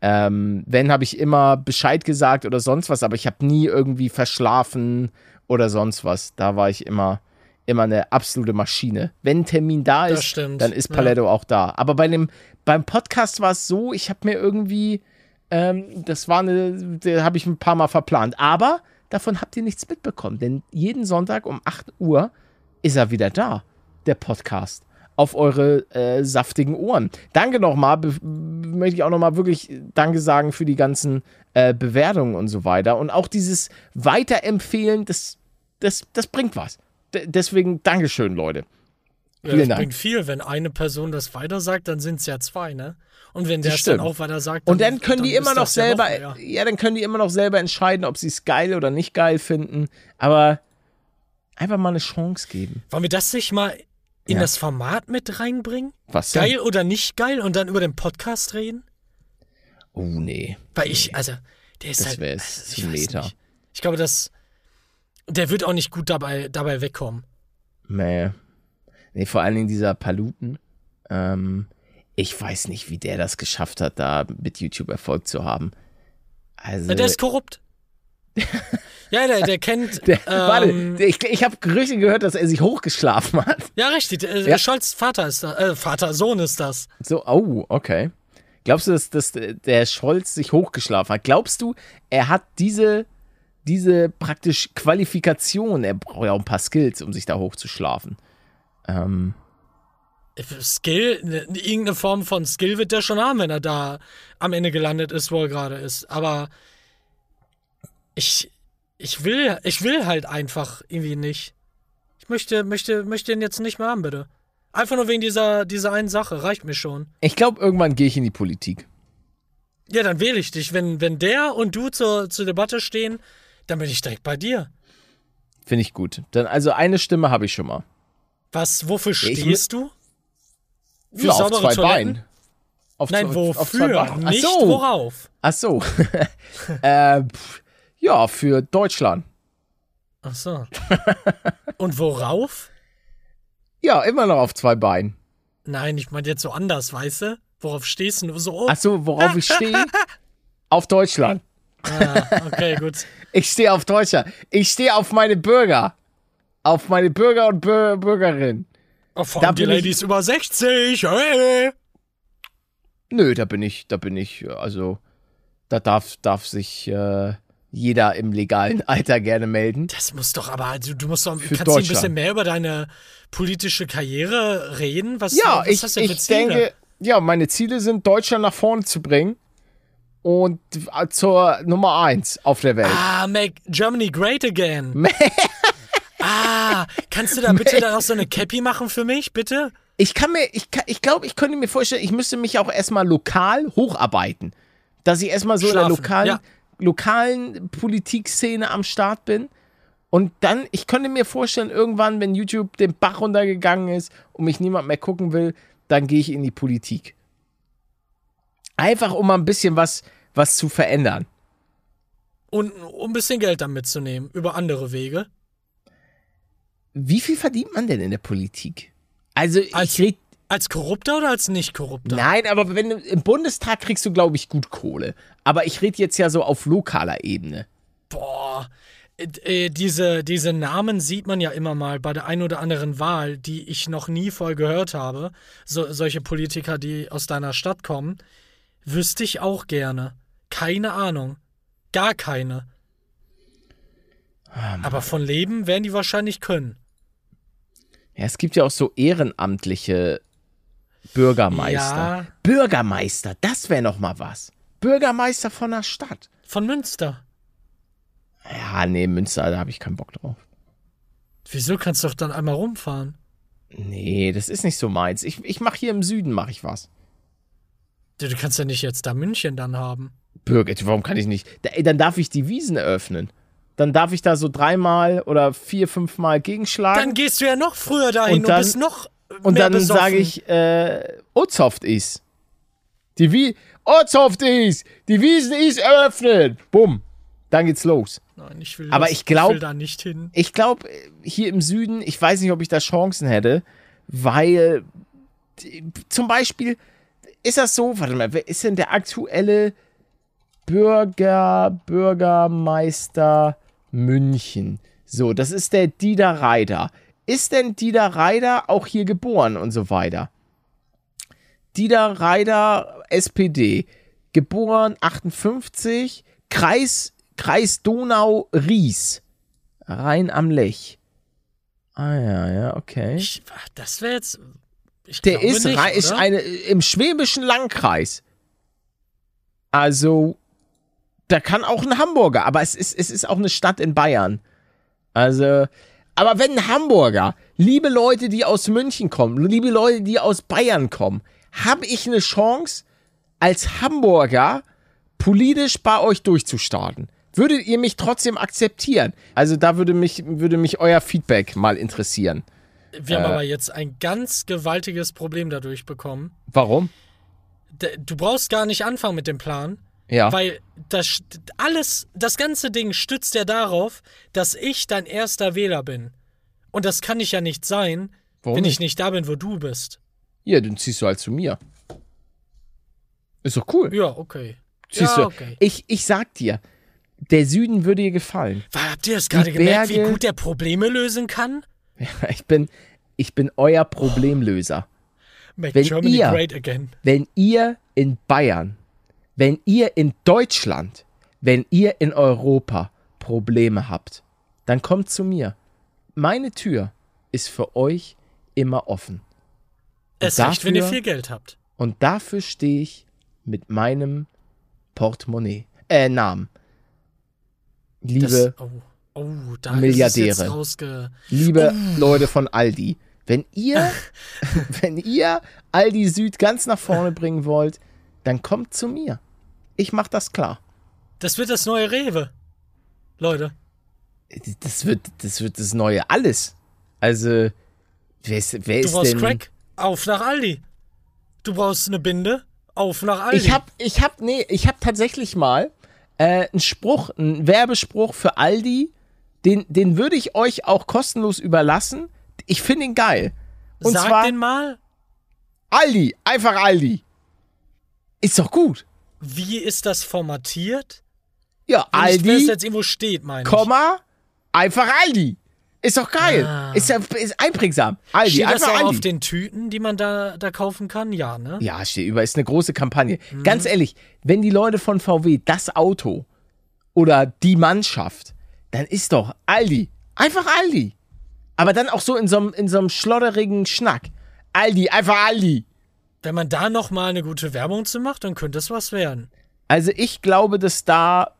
Ähm, wenn, habe ich immer Bescheid gesagt oder sonst was, aber ich habe nie irgendwie verschlafen oder sonst was. Da war ich immer, immer eine absolute Maschine. Wenn ein Termin da
Das
ist,
stimmt,
dann ist
ja.
Paletto auch da. Aber bei dem, beim Podcast war es so, ich habe mir irgendwie, ähm, das war eine, da habe ich ein paar Mal verplant. Aber davon habt ihr nichts mitbekommen, denn jeden Sonntag um 8 Uhr ist er wieder da, der Podcast. Auf eure äh, saftigen Ohren. Danke nochmal, möchte ich auch nochmal wirklich Danke sagen für die ganzen äh, Bewertungen und so weiter. Und auch dieses Weiterempfehlen, das, das, das bringt was. Deswegen Dankeschön, Leute.
Ja,
Vielen
das
Dank.
bringt viel. Wenn eine Person das weiter sagt, dann sind es ja zwei, ne? Und wenn der
Das
es dann auch weiter sagt,
Und dann können die
ist
immer noch
das ja
selber,
mehr.
ja, dann können die immer noch selber entscheiden, ob sie es geil oder nicht geil finden. Aber Einfach mal eine Chance geben.
Wollen wir das nicht mal in
Ja.
das Format mit reinbringen?
Was denn?
Geil oder nicht geil und dann über den Podcast reden?
Oh, nee.
Weil ich, also, der ist
Das
halt.
wäre
also, ich nicht. Ich glaube, das. Der wird auch nicht gut dabei, dabei wegkommen.
Nee. Nee, vor allen Dingen dieser Paluten. Ähm, ich weiß nicht, wie der das geschafft hat, da mit YouTube Erfolg zu haben. Also,
Der ist korrupt. ja, der, der kennt.
der,
ähm,
warte, ich, ich habe Gerüchte gehört, dass er sich hochgeschlafen hat.
Ja, richtig. Äh,
Ja.
Scholz Vater ist das. Äh, Vater, Sohn ist das.
So, oh, okay. Glaubst du, dass, dass der Scholz sich hochgeschlafen hat? Glaubst du, er hat diese, diese praktisch Qualifikation, er braucht ja auch ein paar Skills, um sich da hochzuschlafen. Ähm,
Skill, ne, irgendeine Form von Skill wird der schon haben, wenn er da am Ende gelandet ist, wo er gerade ist. Aber ich, ich will, ich will halt einfach irgendwie nicht. Ich möchte, möchte, möchte ihn jetzt nicht mehr haben, bitte. Einfach nur wegen dieser, dieser einen Sache, reicht mir schon.
ich glaube, irgendwann gehe ich in die Politik.
Ja, dann wähle ich dich. Wenn, wenn der und du zur, zur Debatte stehen, dann bin ich direkt bei dir.
Finde ich gut. Dann, also eine Stimme habe ich schon mal.
Was, wofür
ich
stehst du? Für
Ja, auf zwei
Toiletten?
Beinen. Auf
Nein,
zwei- auf zwei
wofür?
Beinen. Ach
Nicht
so.
worauf.
Ach so. äh, ja, für Deutschland.
Ach so. Und worauf?
Ja, immer noch auf zwei Beinen.
Nein, ich meine jetzt so anders, weißt du? Worauf stehst du? So, oh,
Ach so, worauf ich stehe? auf Deutschland.
Ah, okay, gut.
Ich stehe auf Deutschland. Ich stehe auf meine Bürger. Auf meine Bürger und Bür Bürgerinnen.
Oh, vor
Da
allem die
bin ich-
Ladies über 60. Hey.
Nö, da bin ich, da bin ich, also, da darf, darf sich äh, jeder im legalen Alter gerne melden.
Das muss doch aber, du, du musst doch,
Für
kannst du ein bisschen mehr über deine politische Karriere reden? Was,
Ja,
was
ich,
hast du denn
ich
Ziele?
denke, ja, meine Ziele sind, Deutschland nach vorne zu bringen und zur Nummer eins auf der Welt.
Ah, make Germany great again. ah, kannst du da bitte dann auch so eine Cappy machen für mich, bitte?
Ich kann mir, ich, kann- ich glaube, ich könnte mir vorstellen, ich müsste mich auch erstmal lokal hocharbeiten. Dass ich erstmal so in
Schlafen,
der lokalen,
ja.
lokalen Politikszene am Start bin. Und dann, ich könnte mir vorstellen, irgendwann, wenn YouTube den Bach runtergegangen ist und mich niemand mehr gucken will, dann gehe ich in die Politik. Einfach um mal ein bisschen was, was zu verändern.
Und um ein bisschen Geld dann mitzunehmen, über andere Wege.
Wie viel verdient man denn in der Politik? Also,
Als-
ich rede
Als Korrupter oder als Nicht-Korrupter?
Nein, aber wenn du, im Bundestag kriegst du, glaube ich, gut Kohle. Aber ich rede jetzt ja so auf lokaler Ebene.
Boah, äh, äh, diese, diese Namen sieht man ja immer mal bei der einen oder anderen Wahl, die ich noch nie voll gehört habe. So, solche Politiker, die aus deiner Stadt kommen, wüsste ich auch gerne. Keine Ahnung. Gar keine. Aber von Leben werden die wahrscheinlich können.
Ja, es gibt ja auch so ehrenamtliche Bürgermeister.
Ja.
Bürgermeister, das wäre noch mal was. Bürgermeister von der Stadt.
Von Münster.
Ja, nee, Münster, da habe ich keinen Bock drauf.
Wieso kannst du doch dann einmal rumfahren?
Nee, das ist nicht so meins. Ich, ich mache hier im Süden, mache ich was.
Du, du kannst ja nicht jetzt da München dann haben.
Bürger, warum kann ich nicht? Da, ey, dann darf ich die Wiesen eröffnen. Dann darf ich da so dreimal oder vier, fünfmal gegenschlagen.
Dann gehst du ja noch früher dahin
Und
und,
dann-
bist noch
Und dann sage ich, äh, Ozoft ist. Die Wie Ozoft ist. Die Wiesen ist eröffnet. Bumm. Dann geht's los.
Nein, ich will,
Aber
das-
ich glaub-
will da nicht hin.
Ich glaube, hier im Süden, ich weiß nicht, ob ich da Chancen hätte, weil zum Beispiel ist das so, warte mal, wer ist denn der aktuelle Bürger, Bürgermeister München? So, das ist der Dieter Reider. Ist denn Dieter Reider auch hier geboren und so weiter? Dieter Reider, SPD, geboren 58, Kreis, Kreis Donau-Ries, Rhein am Lech. Ah ja, ja, okay.
Ich, das wäre jetzt.
Der ist,
nicht,
ist eine, im schwäbischen Landkreis. Also, da kann auch ein Hamburger, aber es ist, es ist auch eine Stadt in Bayern. Also, aber wenn ein Hamburger, liebe Leute, die aus München kommen, liebe Leute, die aus Bayern kommen, habe ich eine Chance, als Hamburger politisch bei euch durchzustarten. Würdet ihr mich trotzdem akzeptieren? Also da würde mich, würde mich euer Feedback mal interessieren.
Wir haben
Äh.
aber jetzt ein ganz gewaltiges Problem dadurch bekommen.
Warum?
Du brauchst gar nicht anfangen mit dem Plan,
Ja.
weil das alles, das ganze Ding stützt ja darauf, dass ich dein erster Wähler bin. Und das kann ich ja nicht sein,
Warum
wenn
nicht?
ich nicht da bin, wo du bist.
Ja, dann ziehst du halt zu mir. Ist doch cool.
Ja, okay.
Ziehst
ja,
du.
okay.
Ich, ich sag dir, der Süden würde dir gefallen.
War, habt ihr das gerade gemerkt, wie gut der Probleme lösen kann?
Ich bin, ich bin euer Problemlöser.
Make
Wenn
Germany
ihr-
great again.
Wenn ihr in Bayern, wenn ihr in Deutschland, wenn ihr in Europa Probleme habt, dann kommt zu mir. Meine Tür ist für euch immer offen.
Es recht, wenn ihr
dafür-
viel Geld habt.
Und dafür stehe ich mit meinem Portemonnaie, äh, Namen. Liebe,
Das, oh, oh,
Milliardäre. liebe Leute von Aldi, wenn ihr, wenn ihr Aldi Süd ganz nach vorne bringen wollt, dann kommt zu mir. Ich mach das klar.
Das wird das neue Rewe. Leute.
Das wird, das wird das neue alles. Also, wer ist, wer
Du
ist
brauchst
denn?
Crack? Auf nach Aldi. Du brauchst eine Binde? Auf nach Aldi.
Ich hab, ich hab, nee, ich hab tatsächlich mal äh, einen Spruch, einen Werbespruch für Aldi, den, den würde ich euch auch kostenlos überlassen. Ich finde ihn geil. Und
Sag
zwar
den mal.
Aldi, einfach Aldi. Ist doch gut.
Wie ist das formatiert?
Ja,
Wenn ich- wenn es
Aldi,
jetzt irgendwo steht, meine ich.
Komma, einfach Aldi. Ist doch geil.
Ah.
Ist ja ist einprägsam. Aldi,
Steht das auch
Aldi.
auf den Tüten, die man da, da kaufen kann? Ja, ne?
Ja, steht über, ist eine große Kampagne.
Mhm.
Ganz ehrlich, wenn die Leute von VW das Auto oder die Mannschaft, dann ist doch Aldi. Einfach Aldi. Aber dann auch so in so einem, in so einem schlodderigen Schnack. Aldi, einfach Aldi.
Wenn man da noch mal eine gute Werbung zu macht, dann könnte es was werden.
Also ich glaube, dass da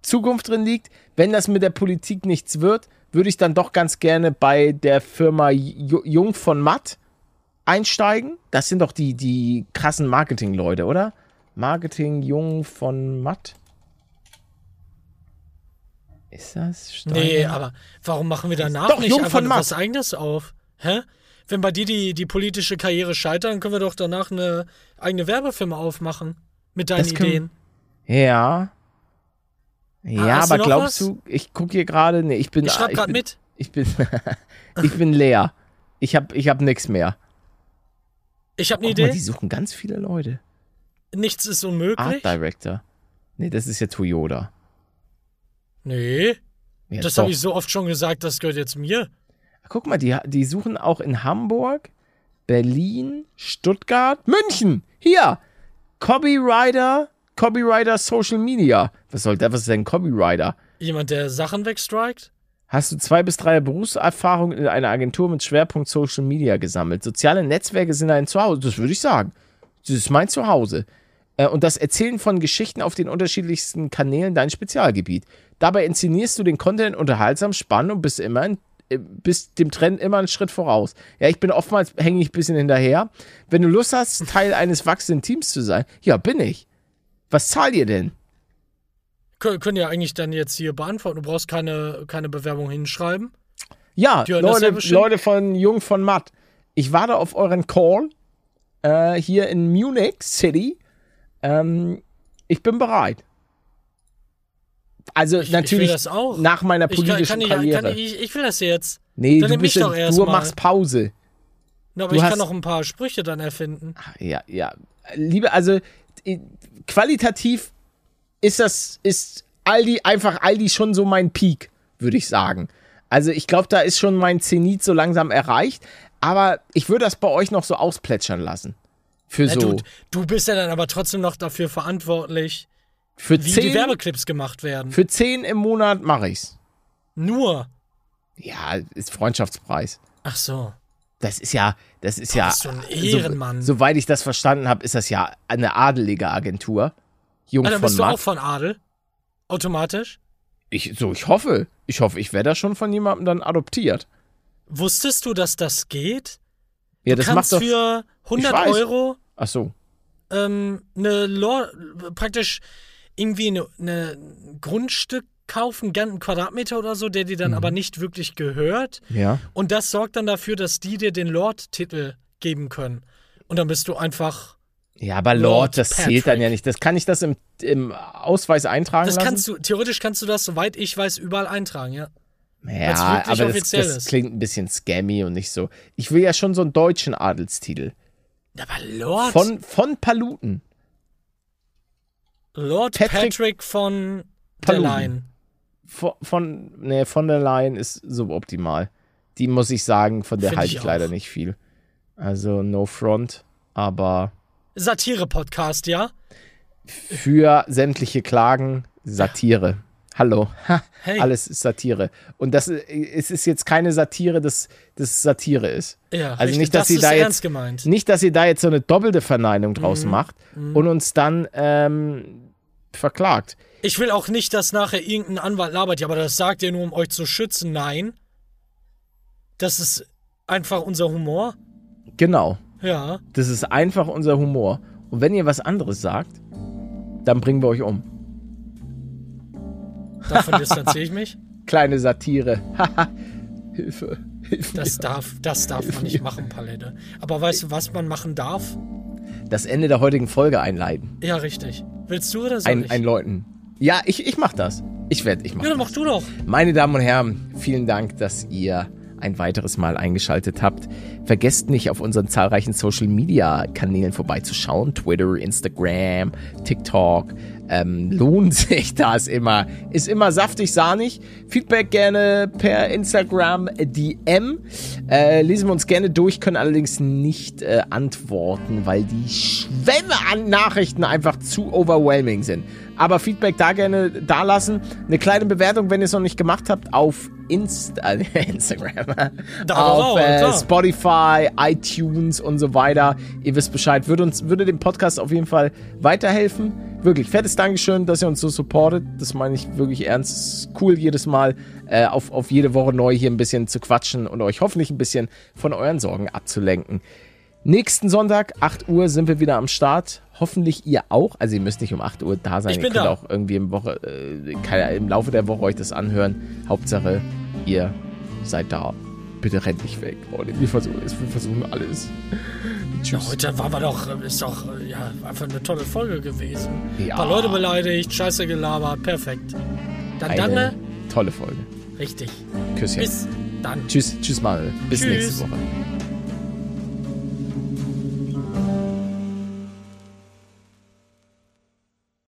Zukunft drin liegt. Wenn das mit der Politik nichts wird, würde ich dann doch ganz gerne bei der Firma Ju- Jung von Matt einsteigen. Das sind doch die, die krassen Marketing-Leute, oder? Marketing Jung von Matt. Ist das? Steiner?
Nee, aber warum machen wir danach
Doch,
nicht
Jung
einfach
von Matt.
was eigenes auf? Hä? Wenn bei dir die, die politische Karriere scheitert, dann können wir doch danach eine eigene Werbefirma aufmachen. Mit deinen
Das können-
Ideen.
Ja. Ja,
du
aber
noch
glaubst
was?
du, ich gucke hier gerade, nee, ich bin.
Ich schreib
bin-
mit.
Ich bin, ich bin leer. Ich hab, ich hab nix mehr.
Ich habe eine
Guck mal,
Idee.
die suchen ganz viele Leute.
Nichts ist
Art
unmöglich.
Director. Nee, das ist ja Toyota.
Nee,
Ja,
das habe ich so oft schon gesagt, das gehört jetzt mir.
Guck mal, die, die suchen auch in Hamburg, Berlin, Stuttgart, München. Hier. Copywriter, Copywriter Social Media. Was soll das? Was ist denn Copywriter?
Jemand, der Sachen wegstrikt?
Hast du zwei bis drei Jahre Berufserfahrung in einer Agentur mit Schwerpunkt Social Media gesammelt? Soziale Netzwerke sind ein Zuhause. Das würde ich sagen. Das ist mein Zuhause. Äh, Und das Erzählen von Geschichten auf den unterschiedlichsten Kanälen dein Spezialgebiet. Dabei inszenierst du den Content unterhaltsam, spannend und bist immer ein, äh, bist dem Trend immer einen Schritt voraus. Ja, ich bin oftmals hänge ich ein bisschen hinterher. Wenn du Lust hast, Teil eines wachsenden Teams zu sein, ja, bin ich. Was zahlt ihr denn?
Kön können ja eigentlich dann jetzt hier beantworten. Du brauchst keine, keine Bewerbung hinschreiben.
Ja, Leute. Leute von Jung von Matt. Ich warte auf euren Call äh, hier in Munich City. Ähm, ich bin bereit. Also
Ich,
natürlich
ich
nach meiner
ich, kann,
politischen
kann ich,
Karriere.
kann ich, will das jetzt.
nee,
dann
du, bist
doch erst
du
mal.
machst Pause.
Na, aber
Du
ich
hast-
kann noch ein paar Sprüche dann erfinden.
Ja, ja. Liebe, also äh, qualitativ ist das, ist Aldi einfach Aldi schon so mein Peak, würde ich sagen. Also ich glaube, da ist schon mein Zenit so langsam erreicht. Aber ich würde das bei euch noch so ausplätschern lassen. Für
Ja,
so.
du, du bist ja dann aber trotzdem noch dafür verantwortlich,
Für
wie die
zehn,
Werbeclips gemacht werden.
für zehn im Monat mache ich's.
Nur.
Ja, ist Freundschaftspreis.
Ach so.
Das ist ja, das ist ja.
bist du ein Ehrenmann.
So, soweit ich das verstanden habe, ist das ja eine adelige Agentur. Jung
dann
von
bist du
Matt.
auch von Adel? Automatisch?
Ich, so, ich hoffe. Ich hoffe, ich werde da schon von jemandem dann adoptiert.
Wusstest du, dass das geht?
Ja, das
Kannst
macht doch.
für 100
weiß.
Euro
Ach so.
ähm, eine Lore, praktisch irgendwie eine, eine ein Grundstück kaufen, gern einen Quadratmeter oder so, der dir
Mhm.
dann aber nicht wirklich gehört.
Ja.
Und das sorgt dann dafür, dass die dir den Lord-Titel geben können. Und dann bist du einfach.
Ja, aber Lord,
Lord
das zählt dann
Patrick.
ja nicht. Das kann ich das im, im Ausweis eintragen
Das
lassen?
kannst du, theoretisch kannst du das, soweit ich weiß, überall eintragen, ja.
ja, aber das, das klingt ein bisschen scammy und nicht so. Ich will ja schon so einen deutschen Adelstitel.
Aber Lord,
Von, von Paluten.
Lord
Patrick
Patrick, von der. Leyen.
Von, von, nee, von der Leyen ist suboptimal. Die muss ich sagen, von der
Find
halte
ich
ich leider nicht viel. Also no front, aber
Satire-Podcast, ja?
für sämtliche Klagen Satire. Hallo. Ha,
Hey.
Alles ist Satire. Und das äh, es ist jetzt keine Satire, dass das Satire ist.
Ja,
Also
richtig.
nicht, dass
das
sie
ist
da jetzt-
ernst gemeint.
Nicht, dass ihr da jetzt so eine doppelte Verneinung draus
Mhm.
macht und uns dann ähm, verklagt.
Ich will auch nicht, dass nachher irgendein Anwalt labert, ja, aber das sagt ihr nur, um euch zu schützen. Nein. Das ist einfach unser Humor.
Genau.
Ja.
Das ist einfach unser Humor. Und wenn ihr was anderes sagt, dann bringen wir euch um.
Davon distanziere ich mich.
Kleine Satire. Hilfe. Hilfe.
Das darf, das darf man nicht machen, Palette. Aber weißt du, was man machen darf?
Das Ende der heutigen Folge einleiten.
Ja, richtig. Willst du oder soll
Ein,
ich?
einläuten. Ja, ich, ich mach das. Ich werde, ich mach
ja, dann
das.
mach du doch.
Meine Damen und Herren, vielen Dank, dass ihr ein weiteres Mal eingeschaltet habt. Vergesst nicht, auf unseren zahlreichen Social Media Kanälen vorbeizuschauen. Twitter, Instagram, TikTok. Ähm, lohnt sich das immer. Ist immer saftig, sahnig. Feedback gerne per Instagram DM. Äh, lesen wir uns gerne durch, können allerdings nicht äh, antworten, weil die Schwemme an Nachrichten einfach zu overwhelming sind. Aber Feedback da gerne da lassen. Eine kleine Bewertung, wenn ihr es noch nicht gemacht habt, auf Insta Instagram. Auf
auch,
äh. Spotify, iTunes und so weiter. Ihr wisst Bescheid. Würde uns, würde dem Podcast auf jeden Fall weiterhelfen. Wirklich, fettes Dankeschön, dass ihr uns so supportet. Das meine ich wirklich ernst. Es ist cool, jedes Mal äh, auf, auf jede Woche neu hier ein bisschen zu quatschen und euch hoffentlich ein bisschen von euren Sorgen abzulenken. Nächsten Sonntag, 8 Uhr, sind wir wieder am Start. Hoffentlich ihr auch. Also ihr müsst nicht um 8 Uhr da sein.
Ich
ihr
bin
könnt
da.
auch irgendwie im, Woche, äh, keine, im Laufe der Woche euch das anhören. Hauptsache, ihr seid da. Bitte rennt nicht weg. Freunde. Wir versuchen, es. wir versuchen alles.
Ja,
Tschüss.
heute war wir doch, ist doch ja, einfach eine tolle Folge gewesen.
Ja.
Ein paar Leute beleidigt, scheiße gelabert, perfekt. Dann
Eine
danke.
tolle Folge.
Richtig.
Küsschen.
Bis dann.
Tschüss, tschüss mal. Bis
Tschüss.
nächste Woche.